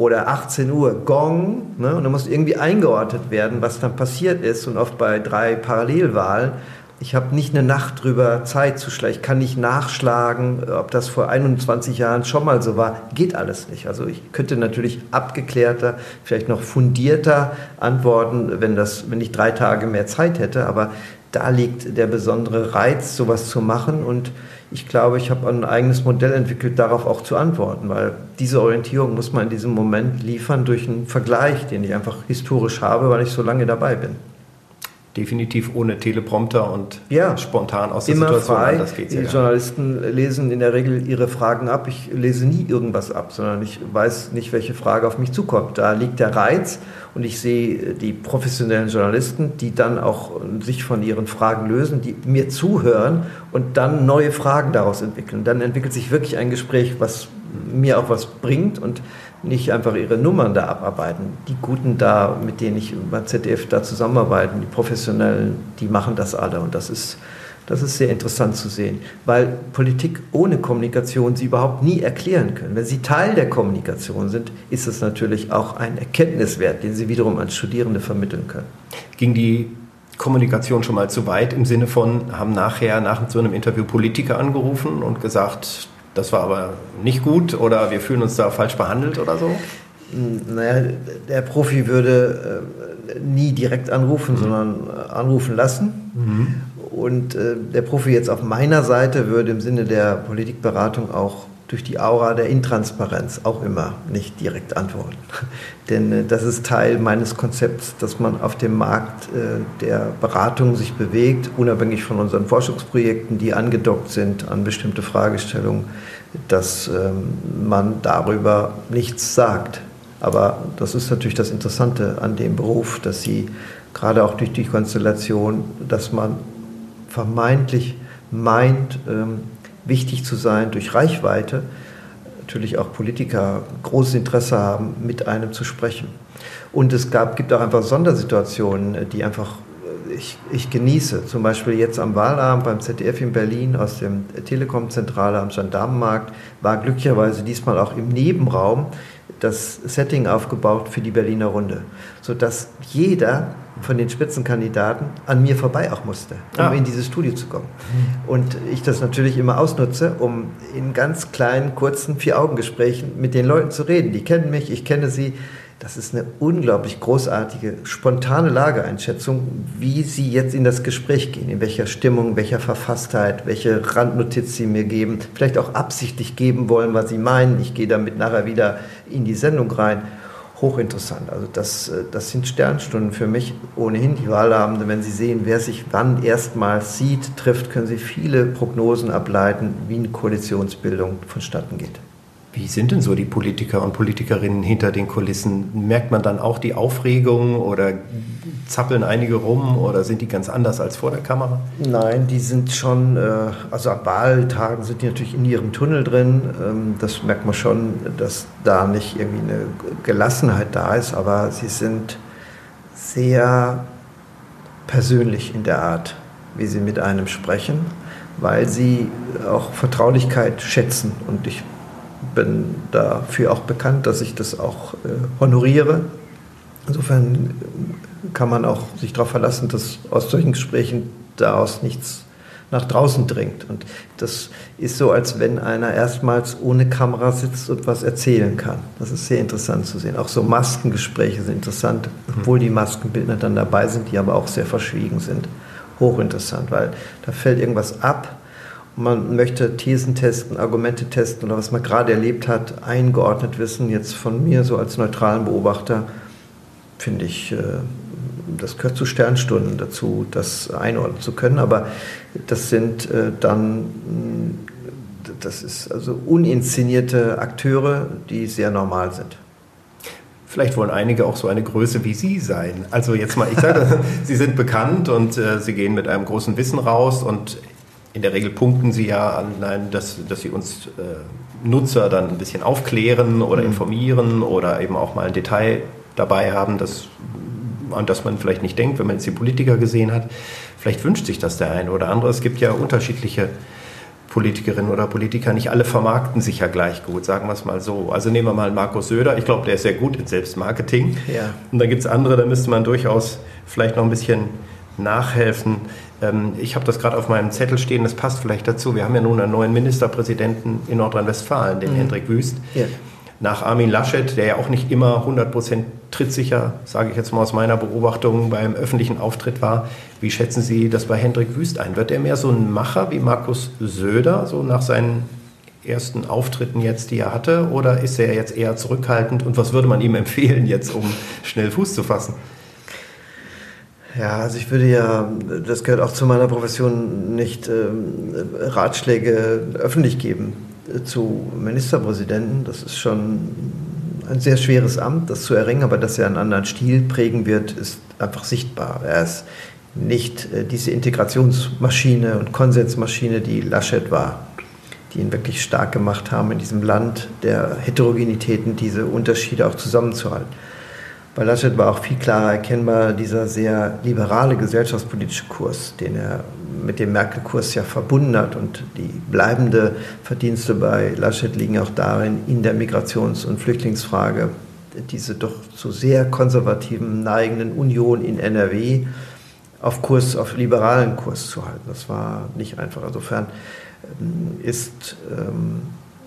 oder 18 Uhr Gong ne, und dann muss irgendwie eingeordnet werden, was dann passiert ist und oft bei drei Parallelwahlen. Ich habe nicht eine Nacht drüber Zeit zu schlagen. Ich kann nicht nachschlagen, ob das vor 21 Jahren schon mal so war. Geht alles nicht. Also ich könnte natürlich abgeklärter, vielleicht noch fundierter antworten, wenn, das, wenn ich drei Tage mehr Zeit hätte. Aber da liegt der besondere Reiz, sowas zu machen. Und ich glaube, ich habe ein eigenes Modell entwickelt, darauf auch zu antworten, weil diese Orientierung muss man in diesem Moment liefern durch einen Vergleich, den ich einfach historisch habe, weil ich so lange dabei bin.
Definitiv ohne Teleprompter und
ja,
spontan aus
der immer Situation. Frei. Das geht Die Journalisten lesen in der Regel ihre Fragen ab. Ich lese nie irgendwas ab, sondern ich weiß nicht, welche Frage auf mich zukommt. Da liegt der Reiz und ich sehe die professionellen Journalisten, die dann auch sich von ihren Fragen lösen, die mir zuhören und dann neue Fragen daraus entwickeln. Dann entwickelt sich wirklich ein Gespräch, was mir auch was bringt und nicht einfach ihre Nummern da abarbeiten. Die Guten da, mit denen ich beim ZDF da zusammenarbeite, die Professionellen, die machen das alle und das ist, das ist sehr interessant zu sehen, weil Politik ohne Kommunikation sie überhaupt nie erklären können. Wenn sie Teil der Kommunikation sind, ist es natürlich auch ein Erkenntniswert, den sie wiederum an Studierende vermitteln können.
Ging die Kommunikation schon mal zu weit im Sinne von, haben nachher nach so einem Interview Politiker angerufen und gesagt, das war aber nicht gut oder wir fühlen uns da falsch behandelt oder so?
Hm, naja, der Profi würde äh, nie direkt anrufen, mhm. sondern äh, anrufen lassen. Mhm. Und äh, der Profi jetzt auf meiner Seite würde im Sinne der Politikberatung auch durch die Aura der Intransparenz auch immer nicht direkt antworten. Denn äh, das ist Teil meines Konzepts, dass man auf dem Markt äh, der Beratung sich bewegt, unabhängig von unseren Forschungsprojekten, die angedockt sind an bestimmte Fragestellungen, dass ähm, man darüber nichts sagt. Aber das ist natürlich das Interessante an dem Beruf, dass Sie gerade auch durch die Konstellation, dass man vermeintlich meint, ähm, wichtig zu sein durch Reichweite, natürlich auch Politiker großes Interesse haben, mit einem zu sprechen. Und es gab, gibt auch einfach Sondersituationen, die einfach äh, ich, ich genieße. Zum Beispiel jetzt am Wahlabend beim ZDF in Berlin aus dem Telekom-Zentrale am Gendarmenmarkt war glücklicherweise diesmal auch im Nebenraum das Setting aufgebaut für die Berliner Runde, sodass jeder von den Spitzenkandidaten an mir vorbei auch musste, um ah. in dieses Studio zu kommen. Und ich das natürlich immer ausnutze, um in ganz kleinen, kurzen Vier-Augen-Gesprächen mit den Leuten zu reden. Die kennen mich, ich kenne sie. Das ist eine unglaublich großartige, spontane Lageeinschätzung, wie sie jetzt in das Gespräch gehen, in welcher Stimmung, welcher Verfasstheit, welche Randnotiz sie mir geben, vielleicht auch absichtlich geben wollen, was sie meinen. Ich gehe damit nachher wieder in die Sendung rein hochinteressant. Also das, äh, das sind Sternstunden für mich ohnehin die Wahlabende. Wenn Sie sehen, wer sich wann erstmals sieht, trifft, können Sie viele Prognosen ableiten, wie eine Koalitionsbildung vonstatten geht.
Wie sind denn so die Politiker und Politikerinnen hinter den Kulissen? Merkt man dann auch die Aufregung oder zappeln einige rum oder sind die ganz anders als vor der Kamera?
Nein, die sind schon, äh, also ab Wahltagen sind die natürlich in ihrem Tunnel drin. Ähm, das merkt man schon, dass da nicht irgendwie eine Gelassenheit da ist, aber sie sind sehr persönlich in der Art, wie sie mit einem sprechen, weil sie auch Vertraulichkeit schätzen und ich bin dafür auch bekannt, dass ich das auch äh, honoriere. Insofern kann man auch sich darauf verlassen, dass aus solchen Gesprächen daraus nichts nach draußen dringt. Und das ist so, als wenn einer erstmals ohne Kamera sitzt und was erzählen kann. Das ist sehr interessant zu sehen. Auch so Maskengespräche sind interessant, obwohl die Maskenbildner dann dabei sind, die aber auch sehr verschwiegen sind. Hochinteressant, weil da fällt irgendwas ab man möchte Thesen testen, Argumente testen oder was man gerade erlebt hat, eingeordnet wissen. Jetzt von mir so als neutralen Beobachter finde ich, äh, das gehört zu Sternstunden dazu, das einordnen zu können. Aber das sind äh, dann, das ist also uninszenierte Akteure, die sehr normal sind.
Vielleicht wollen einige auch so eine Größe wie Sie sein. Also jetzt mal, ich sage, Sie sind bekannt und äh, Sie gehen mit einem großen Wissen raus und in der Regel punkten sie ja an, dass, dass sie uns äh, Nutzer dann ein bisschen aufklären oder mhm. informieren oder eben auch mal ein Detail dabei haben, das, an das man vielleicht nicht denkt, wenn man jetzt die Politiker gesehen hat. Vielleicht wünscht sich das der eine oder andere. Es gibt ja unterschiedliche Politikerinnen oder Politiker. Nicht alle vermarkten sich ja gleich gut, sagen wir es mal so. Also nehmen wir mal Markus Söder. Ich glaube, der ist sehr gut in Selbstmarketing. Ja. Und dann gibt es andere, da müsste man durchaus vielleicht noch ein bisschen nachhelfen. Ähm, ich habe das gerade auf meinem Zettel stehen, das passt vielleicht dazu. Wir haben ja nun einen neuen Ministerpräsidenten in Nordrhein-Westfalen, den mhm. Hendrik Wüst. Ja. Nach Armin Laschet, der ja auch nicht immer 100% trittsicher, sage ich jetzt mal aus meiner Beobachtung, beim öffentlichen Auftritt war. Wie schätzen Sie das bei Hendrik Wüst ein? Wird er mehr so ein Macher wie Markus Söder, so nach seinen ersten Auftritten jetzt, die er hatte? Oder ist er jetzt eher zurückhaltend? Und was würde man ihm empfehlen jetzt, um schnell Fuß zu fassen?
Ja, also ich würde ja, das gehört auch zu meiner Profession, nicht ähm, Ratschläge öffentlich geben äh, zu Ministerpräsidenten. Das ist schon ein sehr schweres Amt, das zu erringen, aber dass er einen anderen Stil prägen wird, ist einfach sichtbar. Er ist nicht äh, diese Integrationsmaschine und Konsensmaschine, die Laschet war, die ihn wirklich stark gemacht haben in diesem Land der Heterogenitäten, diese Unterschiede auch zusammenzuhalten. Bei Laschet war auch viel klarer erkennbar dieser sehr liberale gesellschaftspolitische Kurs, den er mit dem Merkel-Kurs ja verbunden hat. Und die bleibende Verdienste bei Laschet liegen auch darin, in der Migrations- und Flüchtlingsfrage diese doch zu sehr konservativen neigenden Union in NRW auf Kurs, auf liberalen Kurs zu halten. Das war nicht einfach. Insofern ähm, ist ähm,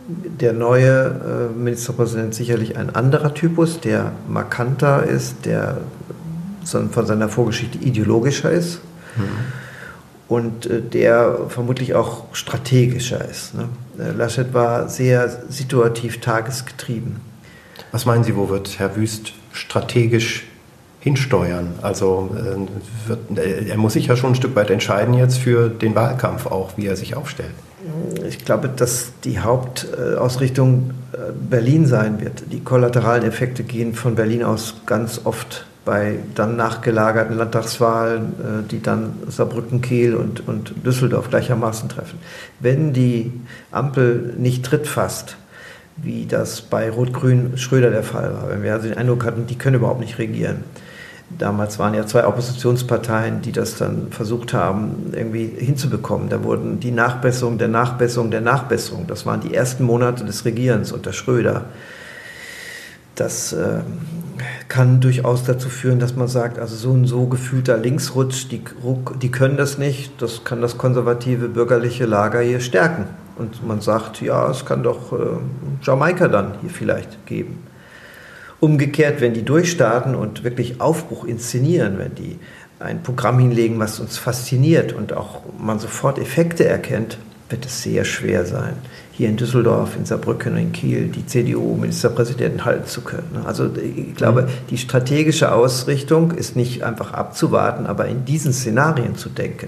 der neue äh, Ministerpräsident sicherlich ein anderer Typus, der markanter ist, der von seiner Vorgeschichte ideologischer ist mhm. und äh, der vermutlich auch strategischer ist. Ne? Äh, Laschet war sehr situativ tagesgetrieben.
Was meinen Sie, wo wird Herr Wüst strategisch hinsteuern? Also wird, er muss sich ja schon ein Stück weit entscheiden jetzt für den Wahlkampf auch, wie er sich aufstellt.
Ich glaube, dass die Hauptausrichtung äh, Berlin sein wird. Die kollateralen Effekte gehen von Berlin aus ganz oft bei dann nachgelagerten Landtagswahlen, äh, die dann Saarbrücken, Kehl und, und Düsseldorf gleichermaßen treffen. Wenn die Ampel nicht Tritt fasst, wie das bei Rot-Grün Schröder der Fall war, wenn wir also den Eindruck hatten, die können überhaupt nicht regieren, Damals waren ja zwei Oppositionsparteien, die das dann versucht haben, irgendwie hinzubekommen. Da wurden die Nachbesserung der Nachbesserung der Nachbesserung. Das waren die ersten Monate des Regierens unter Schröder. Das äh, kann durchaus dazu führen, dass man sagt, also so ein so gefühlter Linksrutsch, die, die können das nicht. Das kann das konservative bürgerliche Lager hier stärken. Und man sagt, ja, es kann doch äh, Jamaika dann hier vielleicht geben. Umgekehrt, wenn die durchstarten und wirklich Aufbruch inszenieren, wenn die ein Programm hinlegen, was uns fasziniert und auch man sofort Effekte erkennt, wird es sehr schwer sein, hier in Düsseldorf, in Saarbrücken, in Kiel die CDU-Ministerpräsidenten halten zu können. Also ich glaube, mhm. die strategische Ausrichtung ist nicht einfach abzuwarten, aber in diesen Szenarien zu denken,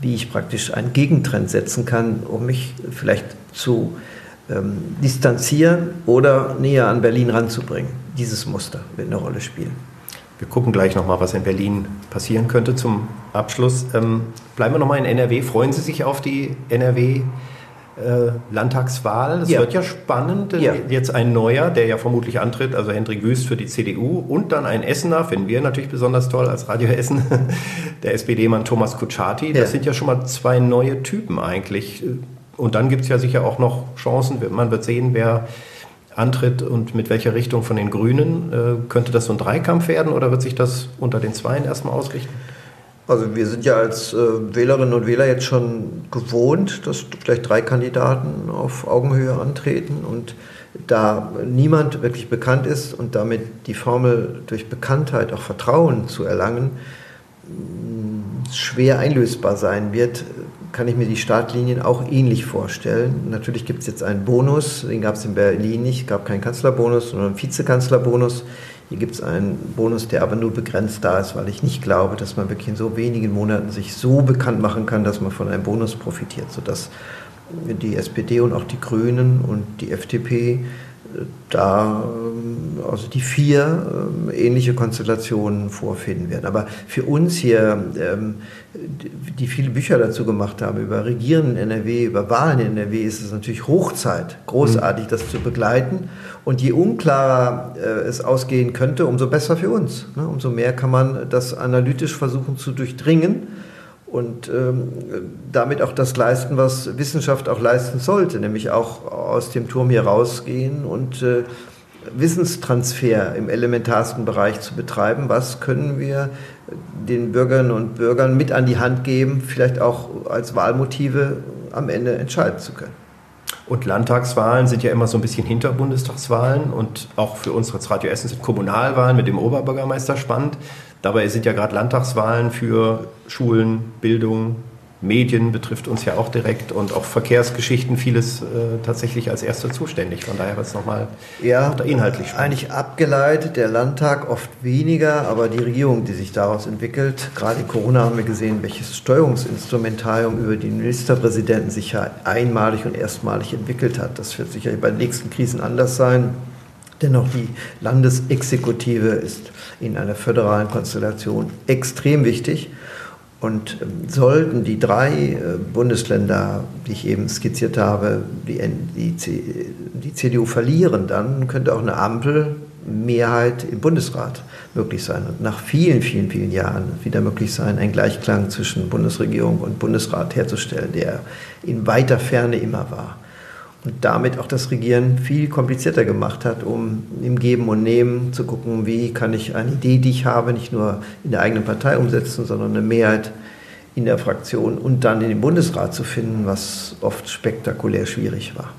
wie ich praktisch einen Gegentrend setzen kann, um mich vielleicht zu ähm, distanzieren oder näher an Berlin ranzubringen. Dieses Muster wird eine Rolle spielen.
Wir gucken gleich nochmal, was in Berlin passieren könnte zum Abschluss. Ähm, bleiben wir nochmal in NRW. Freuen Sie sich auf die NRW? Äh, Landtagswahl. Es ja. wird ja spannend. Ja. Jetzt ein neuer, der ja vermutlich antritt, also Hendrik Wüst für die CDU und dann ein Essener, finden wir natürlich besonders toll als Radio Essen, der SPD-Mann Thomas Kutschaty. Das ja. sind ja schon mal zwei neue Typen eigentlich. Und dann gibt es ja sicher auch noch Chancen. Man wird sehen, wer antritt und mit welcher Richtung von den Grünen. Äh, könnte das so ein Dreikampf werden oder wird sich das unter den Zweien erstmal ausrichten?
Also wir sind ja als äh, Wählerinnen und Wähler jetzt schon gewohnt, dass vielleicht drei Kandidaten auf Augenhöhe antreten und da niemand wirklich bekannt ist und damit die Formel durch Bekanntheit auch Vertrauen zu erlangen schwer einlösbar sein wird, kann ich mir die Startlinien auch ähnlich vorstellen. Natürlich gibt es jetzt einen Bonus, den gab es in Berlin nicht, gab keinen Kanzlerbonus, sondern einen Vizekanzlerbonus. Hier gibt es einen Bonus, der aber nur begrenzt da ist, weil ich nicht glaube, dass man wirklich in so wenigen Monaten sich so bekannt machen kann, dass man von einem Bonus profitiert, sodass die SPD und auch die Grünen und die FDP da ähm, also die vier ähm, ähnliche Konstellationen vorfinden werden. Aber für uns hier, ähm, die viele Bücher dazu gemacht haben, über Regieren in NRW, über Wahlen in NRW, ist es natürlich Hochzeit, großartig das zu begleiten. Und je unklarer äh, es ausgehen könnte, umso besser für uns. Ne? Umso mehr kann man das analytisch versuchen zu durchdringen und ähm, damit auch das leisten, was Wissenschaft auch leisten sollte, nämlich auch aus dem Turm hier rausgehen und äh, Wissenstransfer im elementarsten Bereich zu betreiben. Was können wir den Bürgerinnen und Bürgern mit an die Hand geben, vielleicht auch als Wahlmotive am Ende entscheiden zu können?
Und Landtagswahlen sind ja immer so ein bisschen hinter Bundestagswahlen und auch für uns als Radio Essen sind Kommunalwahlen mit dem Oberbürgermeister spannend. Dabei sind ja gerade Landtagswahlen für Schulen, Bildung, Medien betrifft uns ja auch direkt und auch Verkehrsgeschichten vieles äh, tatsächlich als erster zuständig. Von daher wird es nochmal
ja, inhaltlich spannend. Eigentlich abgeleitet, der Landtag oft weniger, aber die Regierung, die sich daraus entwickelt. Gerade in Corona haben wir gesehen, welches Steuerungsinstrumentarium über den Ministerpräsidenten sich ja einmalig und erstmalig entwickelt hat. Das wird sicherlich bei den nächsten Krisen anders sein. Dennoch die Landesexekutive ist in einer föderalen Konstellation extrem wichtig. Und ähm, sollten die drei äh, Bundesländer, die ich eben skizziert habe, die, die, die CDU verlieren, dann könnte auch eine Ampelmehrheit im Bundesrat möglich sein. Und nach vielen, vielen, vielen Jahren wieder möglich sein, einen Gleichklang zwischen Bundesregierung und Bundesrat herzustellen, der in weiter Ferne immer war und damit auch das Regieren viel komplizierter gemacht hat, um im Geben und Nehmen zu gucken, wie kann ich eine Idee, die ich habe, nicht nur in der eigenen Partei umsetzen, sondern eine Mehrheit in der Fraktion und dann in den Bundesrat zu finden, was oft spektakulär schwierig war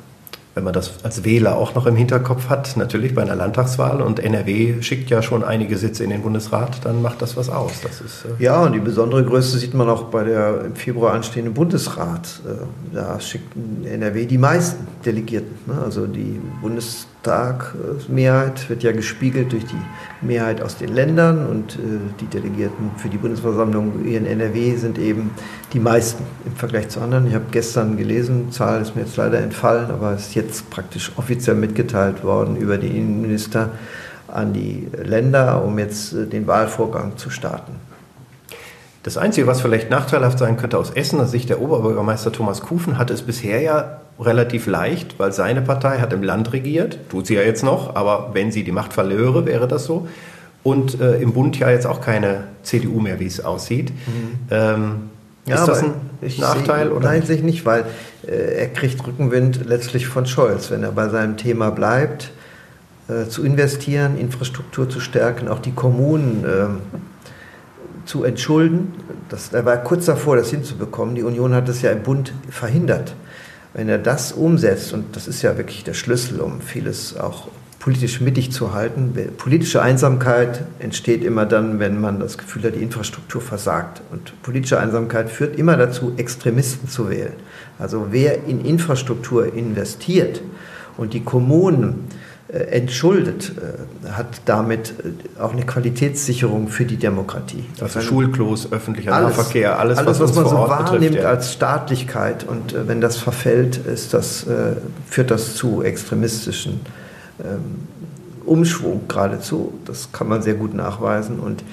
wenn man das als Wähler auch noch im Hinterkopf hat, natürlich bei einer Landtagswahl und NRW schickt ja schon einige Sitze in den Bundesrat, dann macht das was aus. Das
ist, äh ja, und die besondere Größe sieht man auch bei der im Februar anstehenden Bundesrat. Äh, da schickt NRW die meisten Delegierten. Ne? Also die Bundestagsmehrheit wird ja gespiegelt durch die Mehrheit aus den Ländern und äh, die Delegierten für die Bundesversammlung in NRW sind eben die meisten im Vergleich zu anderen. Ich habe gestern gelesen, Zahl ist mir jetzt leider entfallen, aber ist jetzt praktisch offiziell mitgeteilt worden über die Innenminister an die Länder, um jetzt äh, den Wahlvorgang zu starten.
Das Einzige, was vielleicht nachteilhaft sein könnte aus Essener Sicht, der Oberbürgermeister Thomas Kufen hatte es bisher ja relativ leicht, weil seine Partei hat im Land regiert, tut sie ja jetzt noch, aber wenn sie die Macht verlöre, wäre das so. Und äh, im Bund ja jetzt auch keine CDU mehr, wie es aussieht. Mhm. Ähm,
ja, ist das ein Nachteil? Seh, oder? Nein, sich nicht, weil äh, er kriegt Rückenwind letztlich von Scholz, wenn er bei seinem Thema bleibt, äh, zu investieren, Infrastruktur zu stärken, auch die Kommunen ähm, zu entschulden. Das, er war kurz davor, das hinzubekommen. Die Union hat es ja im Bund verhindert. Wenn er das umsetzt, und das ist ja wirklich der Schlüssel, um vieles auch politisch mittig zu halten. Politische Einsamkeit entsteht immer dann, wenn man das Gefühl hat, die Infrastruktur versagt. Und politische Einsamkeit führt immer dazu, Extremisten zu wählen. Also wer in Infrastruktur investiert und die Kommunen entschuldet, äh, hat damit äh, auch eine Qualitätssicherung für die Demokratie.
Also Schulklos, öffentlicher
alles,
Nahverkehr, alles,
alles was, was man so wahrnimmt
betrifft, ja.
als Staatlichkeit. Und wenn das verfällt, das, führt das zu extremistischen ähm, Umschwung geradezu. Das kann man sehr gut nachweisen. Und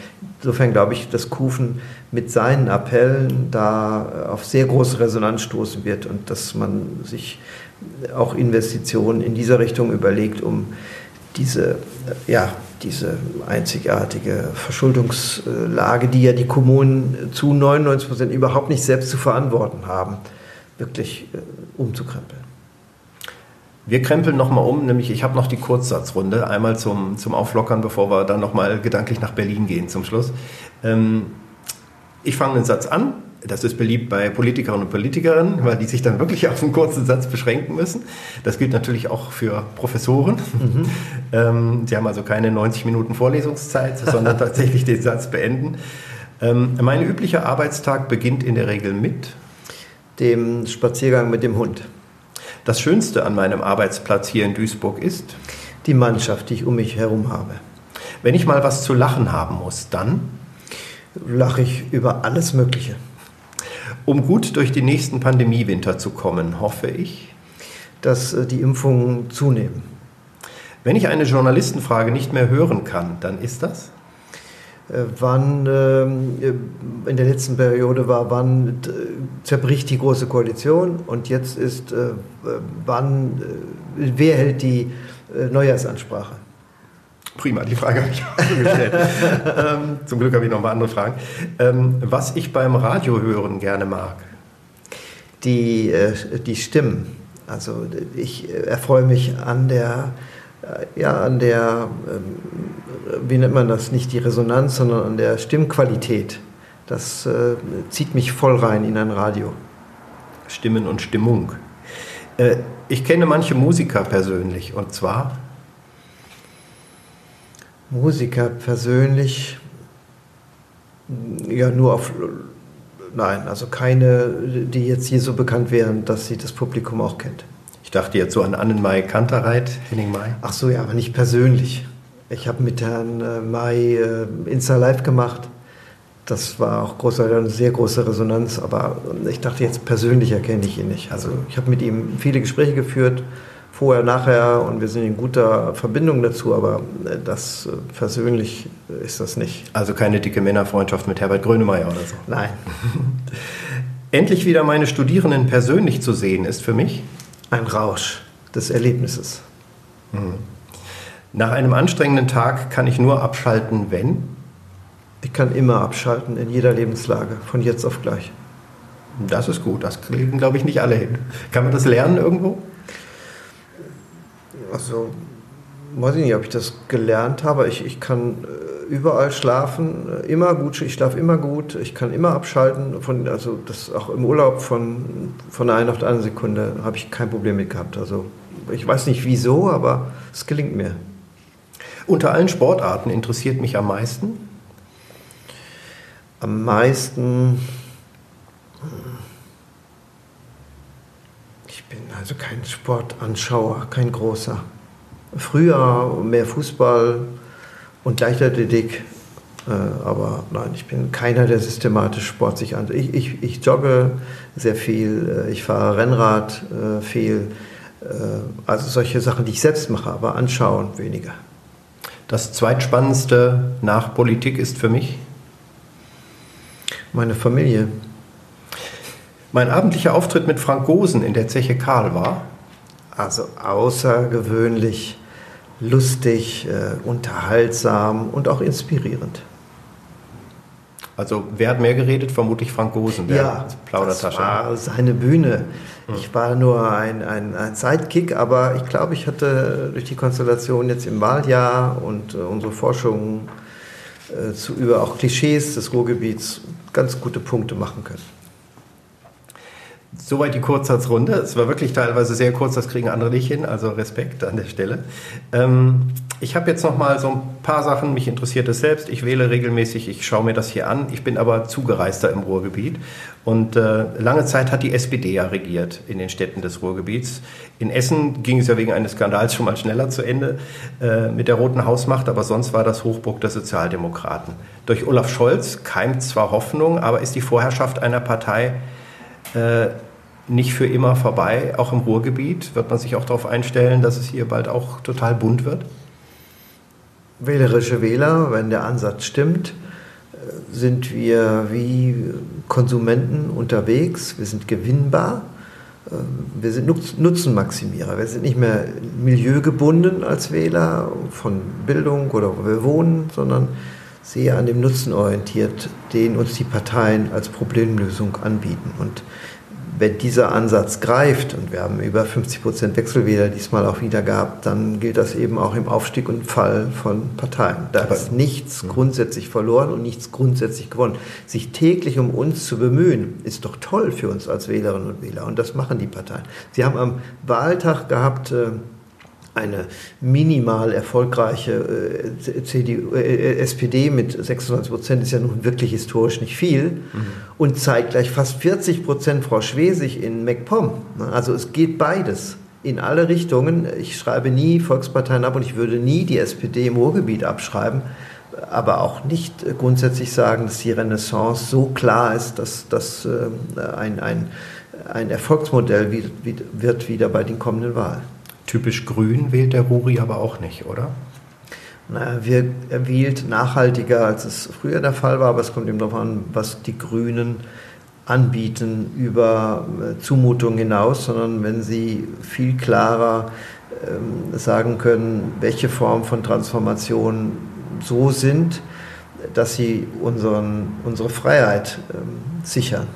insofern glaube ich, dass Kufen mit seinen Appellen da auf sehr große Resonanz stoßen wird und dass man sich auch Investitionen in dieser Richtung überlegt, um diese, ja, diese einzigartige Verschuldungslage, die ja die Kommunen zu 99 Prozent überhaupt nicht selbst zu verantworten haben, wirklich äh, umzukrempeln.
Wir krempeln nochmal um, nämlich ich habe noch die Kurzsatzrunde, einmal zum, zum Auflockern, bevor wir dann nochmal gedanklich nach Berlin gehen zum Schluss. Ähm, ich fange den Satz an, das ist beliebt bei Politikerinnen und Politikerinnen, weil die sich dann wirklich auf einen kurzen Satz beschränken müssen. Das gilt natürlich auch für Professoren. Mhm. Ähm, sie haben also keine 90 Minuten Vorlesungszeit, sondern tatsächlich den Satz beenden. Ähm, mein üblicher Arbeitstag beginnt in der Regel mit
dem Spaziergang mit dem Hund.
Das Schönste an meinem Arbeitsplatz hier in Duisburg ist
die Mannschaft, die ich um mich herum habe.
Wenn ich mal was zu lachen haben muss, dann
lache ich über alles Mögliche.
Um gut durch den nächsten Pandemiewinter zu kommen, hoffe ich,
dass äh, die Impfungen zunehmen.
Wenn ich eine Journalistenfrage nicht mehr hören kann, dann ist das?
Äh, wann ähm, äh, in der letzten Periode war, wann zerbricht die Große Koalition und jetzt ist, wann, wer hält die Neujahrsansprache?
Prima, die Frage habe ich auch gestellt. ähm, zum Glück habe ich noch mal andere Fragen. Ähm, was ich beim Radio hören gerne mag?
Die, äh, die Stimmen. Also ich erfreue mich an der, äh, ja, an der, ähm, wie nennt man das, nicht die Resonanz, sondern an der Stimmqualität. Das äh, zieht mich voll rein in ein Radio.
Stimmen und Stimmung. Äh, ich kenne manche Musiker persönlich und zwar
Musiker persönlich ja nur auf nein, also keine, die jetzt hier so bekannt wären, dass sie das Publikum auch kennt.
Ich dachte jetzt so an Annenmai Kantereit, Henning Mai.
Ach so, ja, aber nicht persönlich. Ich habe mit Herrn äh, Mai äh, Insta Live gemacht. Das war auch große, eine sehr große Resonanz, aber ich dachte jetzt persönlich erkenne ich ihn nicht. Also ich habe mit ihm viele Gespräche geführt vorher, nachher und wir sind in guter Verbindung dazu, aber äh, das äh, persönlich ist das nicht.
Also keine dicke Männerfreundschaft mit Herbert Grönemeyer oder so?
Nein.
Endlich wieder meine Studierenden persönlich zu sehen, ist für mich
ein Rausch des Erlebnisses.
Mhm. Nach einem anstrengenden Tag kann ich nur abschalten, wenn?
Ich kann immer abschalten, in jeder Lebenslage, von jetzt auf gleich.
Das ist gut, das kriegen, glaube ich, nicht alle hin. Kann man das lernen irgendwo?
Also weiß ich nicht, ob ich das gelernt habe. Ich, ich kann äh, überall schlafen, äh, immer gut, ich schlafe immer gut, ich kann immer abschalten. Von, also das auch im Urlaub von, von der einen auf die andere Sekunde habe ich kein Problem mit gehabt. Also ich weiß nicht wieso, aber es gelingt mir.
Unter allen Sportarten interessiert mich am meisten?
Am meisten. Bin also kein Sportanschauer, kein großer. Früher mehr Fußball und Leichtathletik, äh, aber nein, ich bin keiner, der systematisch Sport sich an. Ich, ich, ich jogge sehr viel, äh, ich fahre Rennrad äh, viel, also solche Sachen, die ich selbst mache, aber anschauen weniger.
Das zweitspannendste nach Politik ist für mich?
Meine Familie.
Mein abendlicher Auftritt mit Frank Gosen in der Zeche Karl war?
Also außergewöhnlich lustig, äh, unterhaltsam und auch inspirierend.
Also wer hat mehr geredet? Vermutlich Frank Gosen,
der ja, Plaudertasche. Das war seine Bühne. Hm. Ich war nur ein, ein, ein Sidekick, aber ich glaube, ich hatte durch die Konstellation jetzt im Wahljahr und äh, unsere Forschung äh, zu, über auch Klischees des Ruhrgebiets ganz gute Punkte machen können.
Soweit die Kurzsatzrunde. Es war wirklich teilweise sehr kurz, das kriegen andere nicht hin, also Respekt an der Stelle. Ähm, ich habe jetzt noch mal so ein paar Sachen, mich interessiert es selbst. Ich wähle regelmäßig, ich schaue mir das hier an. Ich bin aber Zugereister im Ruhrgebiet und äh, lange Zeit hat die SPD ja regiert in den Städten des Ruhrgebiets. In Essen ging es ja wegen eines Skandals schon mal schneller zu Ende äh, mit der Roten Hausmacht, aber sonst war das Hochburg der Sozialdemokraten. Durch Olaf Scholz keimt zwar Hoffnung, aber ist die Vorherrschaft einer Partei äh, nicht für immer vorbei. Auch im Ruhrgebiet wird man sich auch darauf einstellen, dass es hier bald auch total bunt wird.
Wählerische Wähler, wenn der Ansatz stimmt, sind wir wie Konsumenten unterwegs. Wir sind gewinnbar. Wir sind Nutzenmaximierer. Wir sind nicht mehr milieugebunden als Wähler von Bildung oder wo wir wohnen, sondern sehr an dem Nutzen orientiert, den uns die Parteien als Problemlösung anbieten. Und wenn dieser Ansatz greift, und wir haben über 50 Prozent Wechselwähler diesmal auch wieder gehabt, dann gilt das eben auch im Aufstieg und Fall von Parteien. Da ist nichts hm. grundsätzlich verloren und nichts grundsätzlich gewonnen. Sich täglich um uns zu bemühen, ist doch toll für uns als Wählerinnen und Wähler. Und das machen die Parteien. Sie haben am Wahltag gehabt, äh, eine minimal erfolgreiche äh, CDU, äh, SPD mit 26 Prozent ist ja nun wirklich historisch nicht viel mhm. und zeitgleich fast 40 Prozent Frau Schwesig in MacPom. Also es geht beides in alle Richtungen. Ich schreibe nie Volksparteien ab und ich würde nie die SPD im Ruhrgebiet abschreiben, aber auch nicht grundsätzlich sagen, dass die Renaissance so klar ist, dass das äh, ein, ein, ein Erfolgsmodell wird wieder bei den kommenden Wahlen.
Typisch grün wählt der Ruri aber auch nicht, oder?
Naja, wir, er wählt nachhaltiger, als es früher der Fall war, aber es kommt eben darauf an, was die Grünen anbieten über äh, Zumutungen hinaus, sondern wenn sie viel klarer ähm, sagen können, welche Formen von Transformation so sind, dass sie unseren, unsere Freiheit ähm, sichern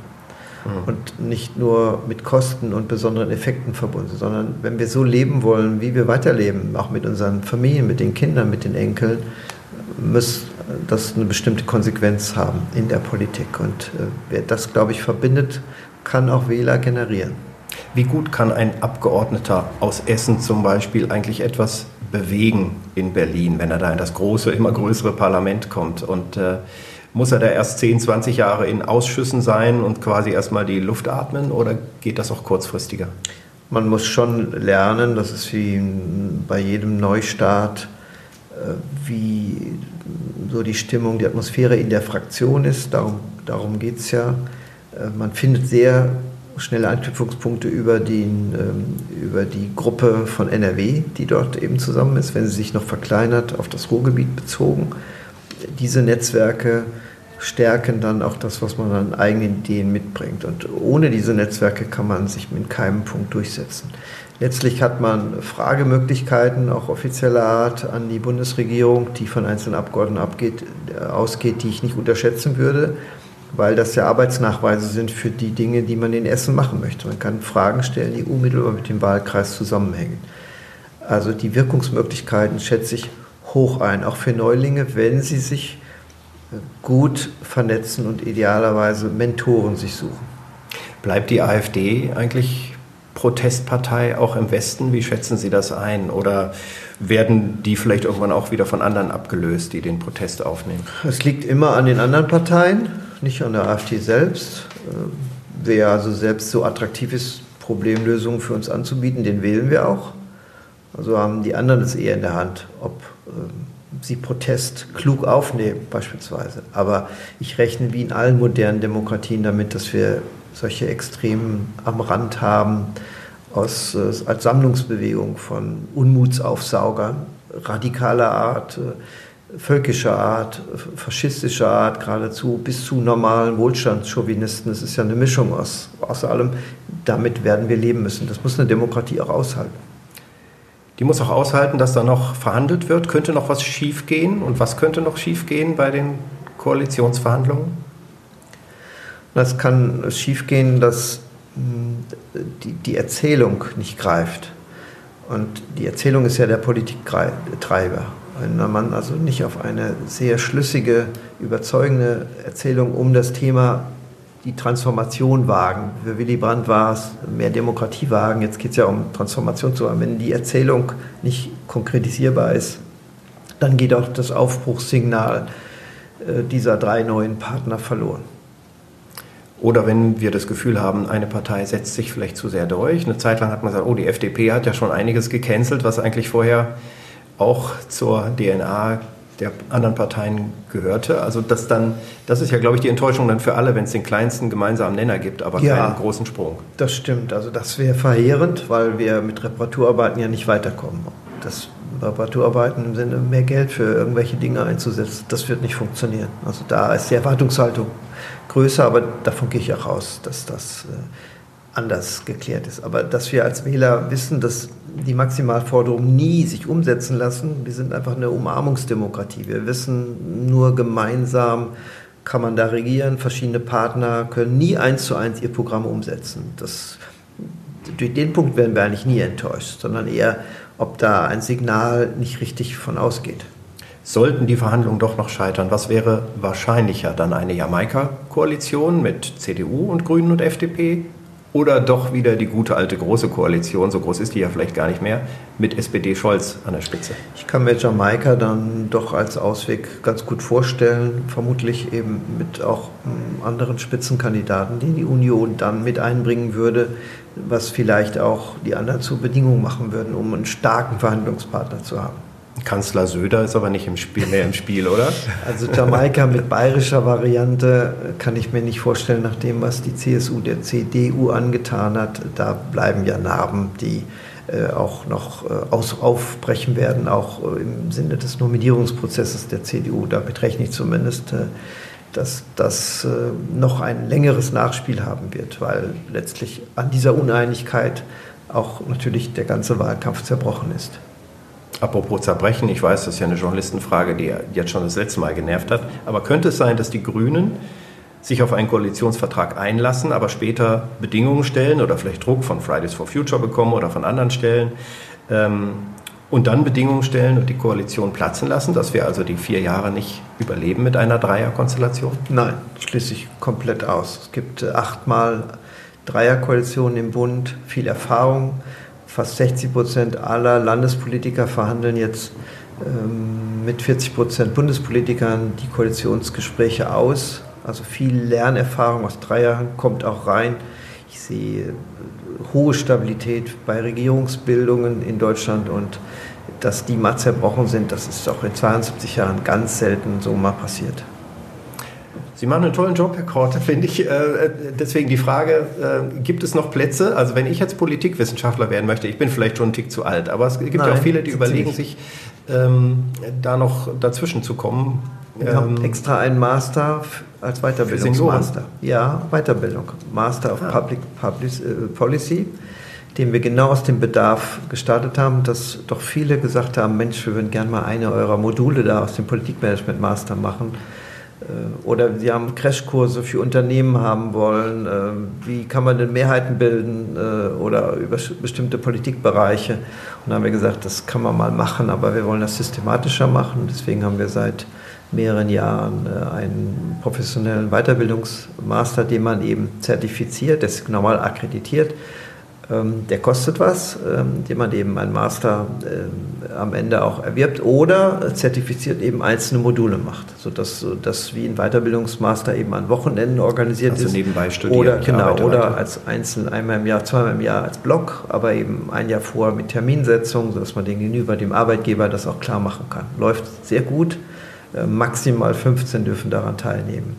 mhm. und nicht nur mit Kosten und besonderen Effekten verbunden, sondern wenn wir so leben wollen, wie wir weiterleben, auch mit unseren Familien, mit den Kindern, mit den Enkeln, muss das eine bestimmte Konsequenz haben in der Politik. Und äh, wer das, glaube ich, verbindet, kann auch Wähler generieren.
Wie gut kann ein Abgeordneter aus Essen zum Beispiel eigentlich etwas bewegen in Berlin, wenn er da in das große, immer größere Parlament kommt? Und äh, muss er da erst 10, 20 Jahre in Ausschüssen sein und quasi erstmal die Luft atmen oder geht das auch kurzfristiger?
Man muss schon lernen, das ist wie bei jedem Neustart, äh, wie so die Stimmung, die Atmosphäre in der Fraktion ist. Darum, darum geht es ja. Äh, man findet sehr schnelle Anknüpfungspunkte über, den, ähm, über die Gruppe von NRW, die dort eben zusammen ist, wenn sie sich noch verkleinert, auf das Ruhrgebiet bezogen diese Netzwerke stärken dann auch das, was man an eigenen Ideen mitbringt. Und ohne diese Netzwerke kann man sich mit keinem Punkt durchsetzen. Letztlich hat man Fragemöglichkeiten, auch offizieller Art, an die Bundesregierung, die von einzelnen Abgeordneten abgeht, äh, ausgeht, die ich nicht unterschätzen würde, weil das ja Arbeitsnachweise sind für die Dinge, die man in Essen machen möchte. Man kann Fragen stellen, die unmittelbar mit dem Wahlkreis zusammenhängen. Also die Wirkungsmöglichkeiten schätze ich hoch ein, auch für Neulinge, wenn sie sich gut vernetzen und idealerweise Mentoren sich suchen.
Bleibt die AfD eigentlich Protestpartei auch im Westen? Wie schätzen Sie das ein? Oder werden die vielleicht irgendwann auch wieder von anderen abgelöst, die den Protest aufnehmen?
Es liegt immer an den anderen Parteien, nicht an der AfD selbst. Äh, wer also selbst so attraktiv ist, Problemlösungen für uns anzubieten, den wählen wir auch. Also haben die anderen es eher in der Hand, ob ähm, sie Protest klug aufnehmen beispielsweise. Aber ich rechne wie in allen modernen Demokratien damit, dass wir solche Extremen am Rand haben, aus, äh, als Sammlungsbewegung von Unmutsaufsaugern, radikaler Art, äh, völkischer Art, faschistischer Art geradezu, bis zu normalen Wohlstandschauvinisten. Es ist ja eine Mischung aus, aus allem. Damit werden wir leben müssen. Das muss eine Demokratie auch aushalten.
Die muss auch aushalten, dass da noch verhandelt wird. Könnte noch was schiefgehen? Und was könnte noch schiefgehen bei den Koalitionsverhandlungen?
Es kann schiefgehen, dass hm, die, die Erzählung nicht greift. Und die Erzählung ist ja der Politiktreiber. Wenn man also nicht auf eine sehr schlüssige, überzeugende Erzählung um das Thema die Transformation wagen. Für Willy Brandt war es mehr Demokratie wagen. Jetzt geht es ja um Transformation zu haben. Wenn die Erzählung nicht konkretisierbar ist, dann geht auch das Aufbruchssignal äh, dieser drei neuen Partner verloren.
Oder wenn wir das Gefühl haben, eine Partei setzt sich vielleicht zu sehr durch. Eine Zeit lang hat man gesagt, oh, die FDP hat ja schon einiges gecancelt, was eigentlich vorher auch zur DNA der anderen Parteien gehörte. Also das dann, das ist ja, glaube ich, die Enttäuschung dann für alle, wenn es den kleinsten gemeinsamen Nenner gibt, aber ja, keinen großen Sprung.
Das stimmt. Also das wäre verheerend, weil wir mit Reparaturarbeiten ja nicht weiterkommen. Das Reparaturarbeiten im Sinne mehr Geld für irgendwelche Dinge einzusetzen, das wird nicht funktionieren. Also da ist die Erwartungshaltung größer, aber davon gehe ich auch raus, dass das äh, anders geklärt ist. Aber dass wir als Wähler wissen, dass die Maximalforderungen nie sich umsetzen lassen, wir sind einfach eine Umarmungsdemokratie. Wir wissen, nur gemeinsam kann man da regieren, verschiedene Partner können nie eins zu eins ihr Programm umsetzen. Das, durch den Punkt werden wir eigentlich nie enttäuscht, sondern eher, ob da ein Signal nicht richtig von ausgeht.
Sollten die Verhandlungen doch noch scheitern, was wäre wahrscheinlicher? Dann eine Jamaika-Koalition mit CDU und Grünen und FDP oder doch wieder die gute alte große Koalition, so groß ist die ja vielleicht gar nicht mehr, mit SPD-Scholz an der Spitze?
Ich kann mir Jamaika dann doch als Ausweg ganz gut vorstellen, vermutlich eben mit auch hm, anderen Spitzenkandidaten, die die Union dann mit einbringen würde, was vielleicht auch die anderen zur Bedingung machen würden, um einen starken Verhandlungspartner zu haben.
Kanzler Söder ist aber nicht im Spiel, mehr im Spiel, oder?
Also Jamaika mit bayerischer Variante kann ich mir nicht vorstellen, nach dem, was die CSU der CDU angetan hat. Da bleiben ja Narben, die äh, auch noch äh, aus, aufbrechen werden, auch äh, im Sinne des Nominierungsprozesses der CDU. Damit rechne ich zumindest, äh, dass das äh, noch ein längeres Nachspiel haben wird, weil letztlich an dieser Uneinigkeit auch natürlich der ganze Wahlkampf zerbrochen ist.
Apropos Zerbrechen, ich weiß, das ist ja eine Journalistenfrage, die jetzt schon das letzte Mal genervt hat, aber könnte es sein, dass die Grünen sich auf einen Koalitionsvertrag einlassen, aber später Bedingungen stellen oder vielleicht Druck von Fridays for Future bekommen oder von anderen Stellen ähm, und dann Bedingungen stellen und die Koalition platzen lassen, dass wir also die vier Jahre nicht überleben mit einer Dreierkonstellation?
Nein, schließe ich komplett aus. Es gibt äh, achtmal Dreierkoalitionen im Bund, viel Erfahrung fast 60 Prozent aller Landespolitiker verhandeln jetzt ähm, mit 40 Prozent Bundespolitikern die Koalitionsgespräche aus. Also viel Lernerfahrung aus drei Jahren kommt auch rein. Ich sehe äh, hohe Stabilität bei Regierungsbildungen in Deutschland und dass die mal zerbrochen sind, das ist auch in 72 Jahren ganz selten so mal passiert.
Sie machen einen tollen Job, Herr Korte, finde ich. Äh, deswegen die Frage, äh, gibt es noch Plätze? Also wenn ich jetzt Politikwissenschaftler werden möchte, ich bin vielleicht schon einen Tick zu alt, aber es gibt Nein, ja auch viele, die überlegen sich, ähm, da noch dazwischen zu kommen.
Wir ähm, haben extra einen Master als Weiterbildungsmaster. Ja, Weiterbildung. Master of ah. Public, Public äh, Policy, den wir genau aus dem Bedarf gestartet haben, dass doch viele gesagt haben, Mensch, wir würden gerne mal eine eurer Module da aus dem Politikmanagement Master machen oder Sie haben Crashkurse für Unternehmen haben wollen. Äh, wie kann man denn Mehrheiten bilden äh, oder über bestimmte Politikbereiche? Und dann haben wir gesagt, das kann man mal machen, aber wir wollen das systematischer machen. Deswegen haben wir seit mehreren Jahren einen professionellen Weiterbildungsmaster, den man eben zertifiziert, das ist normal akkreditiert der kostet was, ähm, den man eben ein Master äh, am Ende auch erwirbt oder zertifiziert eben einzelne Module macht, sodass das wie ein Weiterbildungsmaster eben an Wochenenden organisiert
also
ist.
nebenbei studieren.
Oder, genau, oder als einzeln einmal im Jahr, zweimal im Jahr als Block, aber eben ein Jahr vorher mit Terminsetzung, sodass man den gegenüber dem Arbeitgeber das auch klar machen kann. Läuft sehr gut. Äh, maximal 15 dürfen daran teilnehmen.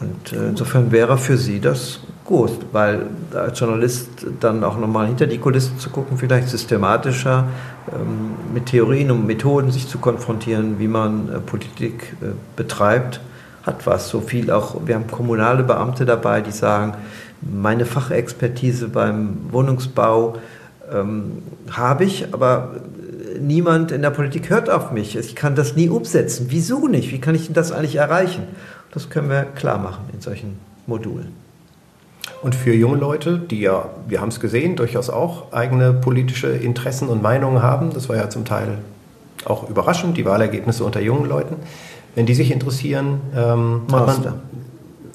Und äh, insofern wäre für Sie das gut, weil als Journalist dann auch nochmal hinter die Kulissen zu gucken, vielleicht systematischer ähm, mit Theorien und Methoden sich zu konfrontieren, wie man äh, Politik äh, betreibt, hat was. So viel auch, wir haben kommunale Beamte dabei, die sagen, meine Fachexpertise beim Wohnungsbau ähm, habe ich, aber niemand in der Politik hört auf mich. Ich kann das nie umsetzen. Wieso nicht? Wie kann ich das eigentlich erreichen? Das können wir klar machen in solchen Modulen.
Und für junge Leute, die ja, wir haben es gesehen, durchaus auch eigene politische Interessen und Meinungen haben, das war ja zum Teil auch überraschend, die Wahlergebnisse unter jungen Leuten, wenn die sich interessieren, ähm,
Master.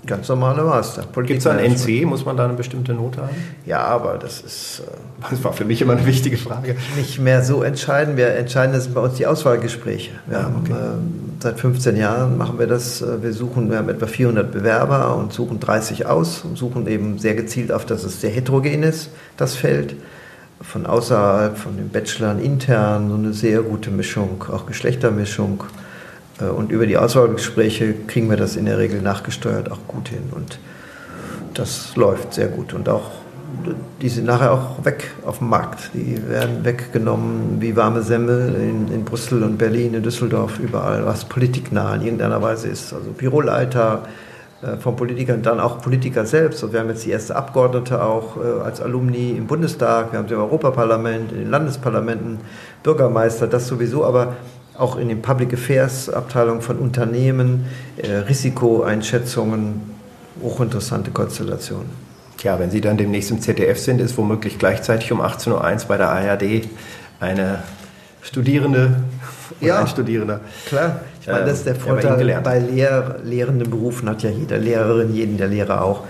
Ganz normale Master.
Gibt es ein NC? Muss man da eine bestimmte Note haben?
Ja, aber das ist.
Äh, das war für mich immer eine wichtige Frage.
Nicht mehr so entscheidend. Wir entscheiden das bei uns die Auswahlgespräche. Wir okay. haben, äh, seit 15 Jahren machen wir das. Äh, wir suchen, wir haben etwa 400 Bewerber und suchen 30 aus und suchen eben sehr gezielt auf, dass es sehr heterogen ist, das Feld. Von außerhalb, von den Bachelorn intern, so eine sehr gute Mischung, auch Geschlechtermischung. Äh, und über die Auswahlgespräche kriegen wir das in der Regel nachgesteuert auch gut hin. Und das läuft sehr gut. Und auch die sind nachher auch weg auf dem Markt. Die werden weggenommen wie warme Semmel in, in Brüssel und Berlin, in Düsseldorf, überall, was politiknah in irgendeiner Weise ist. Also Büroleiter äh, von Politikern, dann auch Politiker selbst. Und wir haben jetzt die erste Abgeordnete auch äh, als Alumni im Bundestag, wir haben sie im Europaparlament, in den Landesparlamenten, Bürgermeister, das sowieso, aber auch in den Public Affairs Abteilungen von Unternehmen, äh, Risikoeinschätzungen, hochinteressante Konstellationen.
Tja, wenn Sie dann demnächst im ZDF sind, ist womöglich gleich,zeitig um 18.01 Uhr bei der ARD eine Studierende
ja, ein Studierender. Klar, ich meine, das ist der Vorteil bei Lehr lehrenden Berufen, hat ja jeder Lehrerin, jeden der Lehrer auch,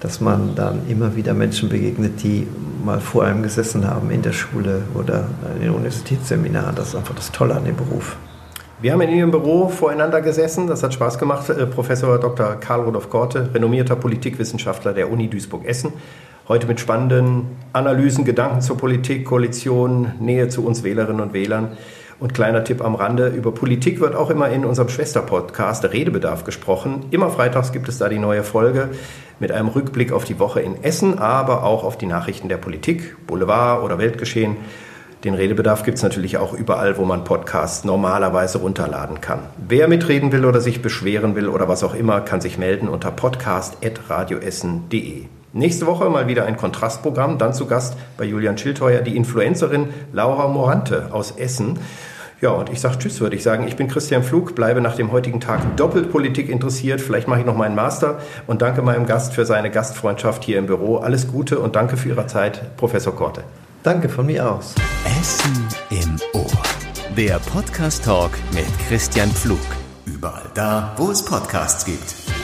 dass man dann immer wieder Menschen begegnet, die mal vor einem gesessen haben in der Schule oder in den Universitätsseminaren. Das ist einfach das Tolle an dem Beruf.
Wir haben in Ihrem Büro voreinander gesessen. Das hat Spaß gemacht. Äh, Professor Dr. Karl Rudolf Korte, renommierter Politikwissenschaftler der Uni Duisburg-Essen. Heute mit spannenden Analysen, Gedanken zur Politik, Koalition, Nähe zu uns Wählerinnen und Wählern. Und kleiner Tipp am Rande, über Politik wird auch immer in unserem Schwesterpodcast Redebedarf gesprochen. Immer freitags gibt es da die neue Folge mit einem Rückblick auf die Woche in Essen, aber auch auf die Nachrichten der Politik, Boulevard oder Weltgeschehen. Den Redebedarf gibt es natürlich auch überall, wo man Podcasts normalerweise runterladen kann. Wer mitreden will oder sich beschweren will oder was auch immer, kann sich melden unter podcast.radioessen.de. Nächste Woche mal wieder ein Kontrastprogramm, dann zu Gast bei Julian Schildheuer die Influencerin Laura Morante aus Essen. Ja, und ich sage Tschüss, würde ich sagen. Ich bin Christian Flug, bleibe nach dem heutigen Tag doppelt Politik interessiert. Vielleicht mache ich noch meinen Master und danke meinem Gast für seine Gastfreundschaft hier im Büro. Alles Gute und danke für Ihre Zeit, Professor Korte.
Danke von mir aus.
Essen im Ohr. Der Podcast Talk mit Christian Pflug. Überall da, wo es Podcasts gibt.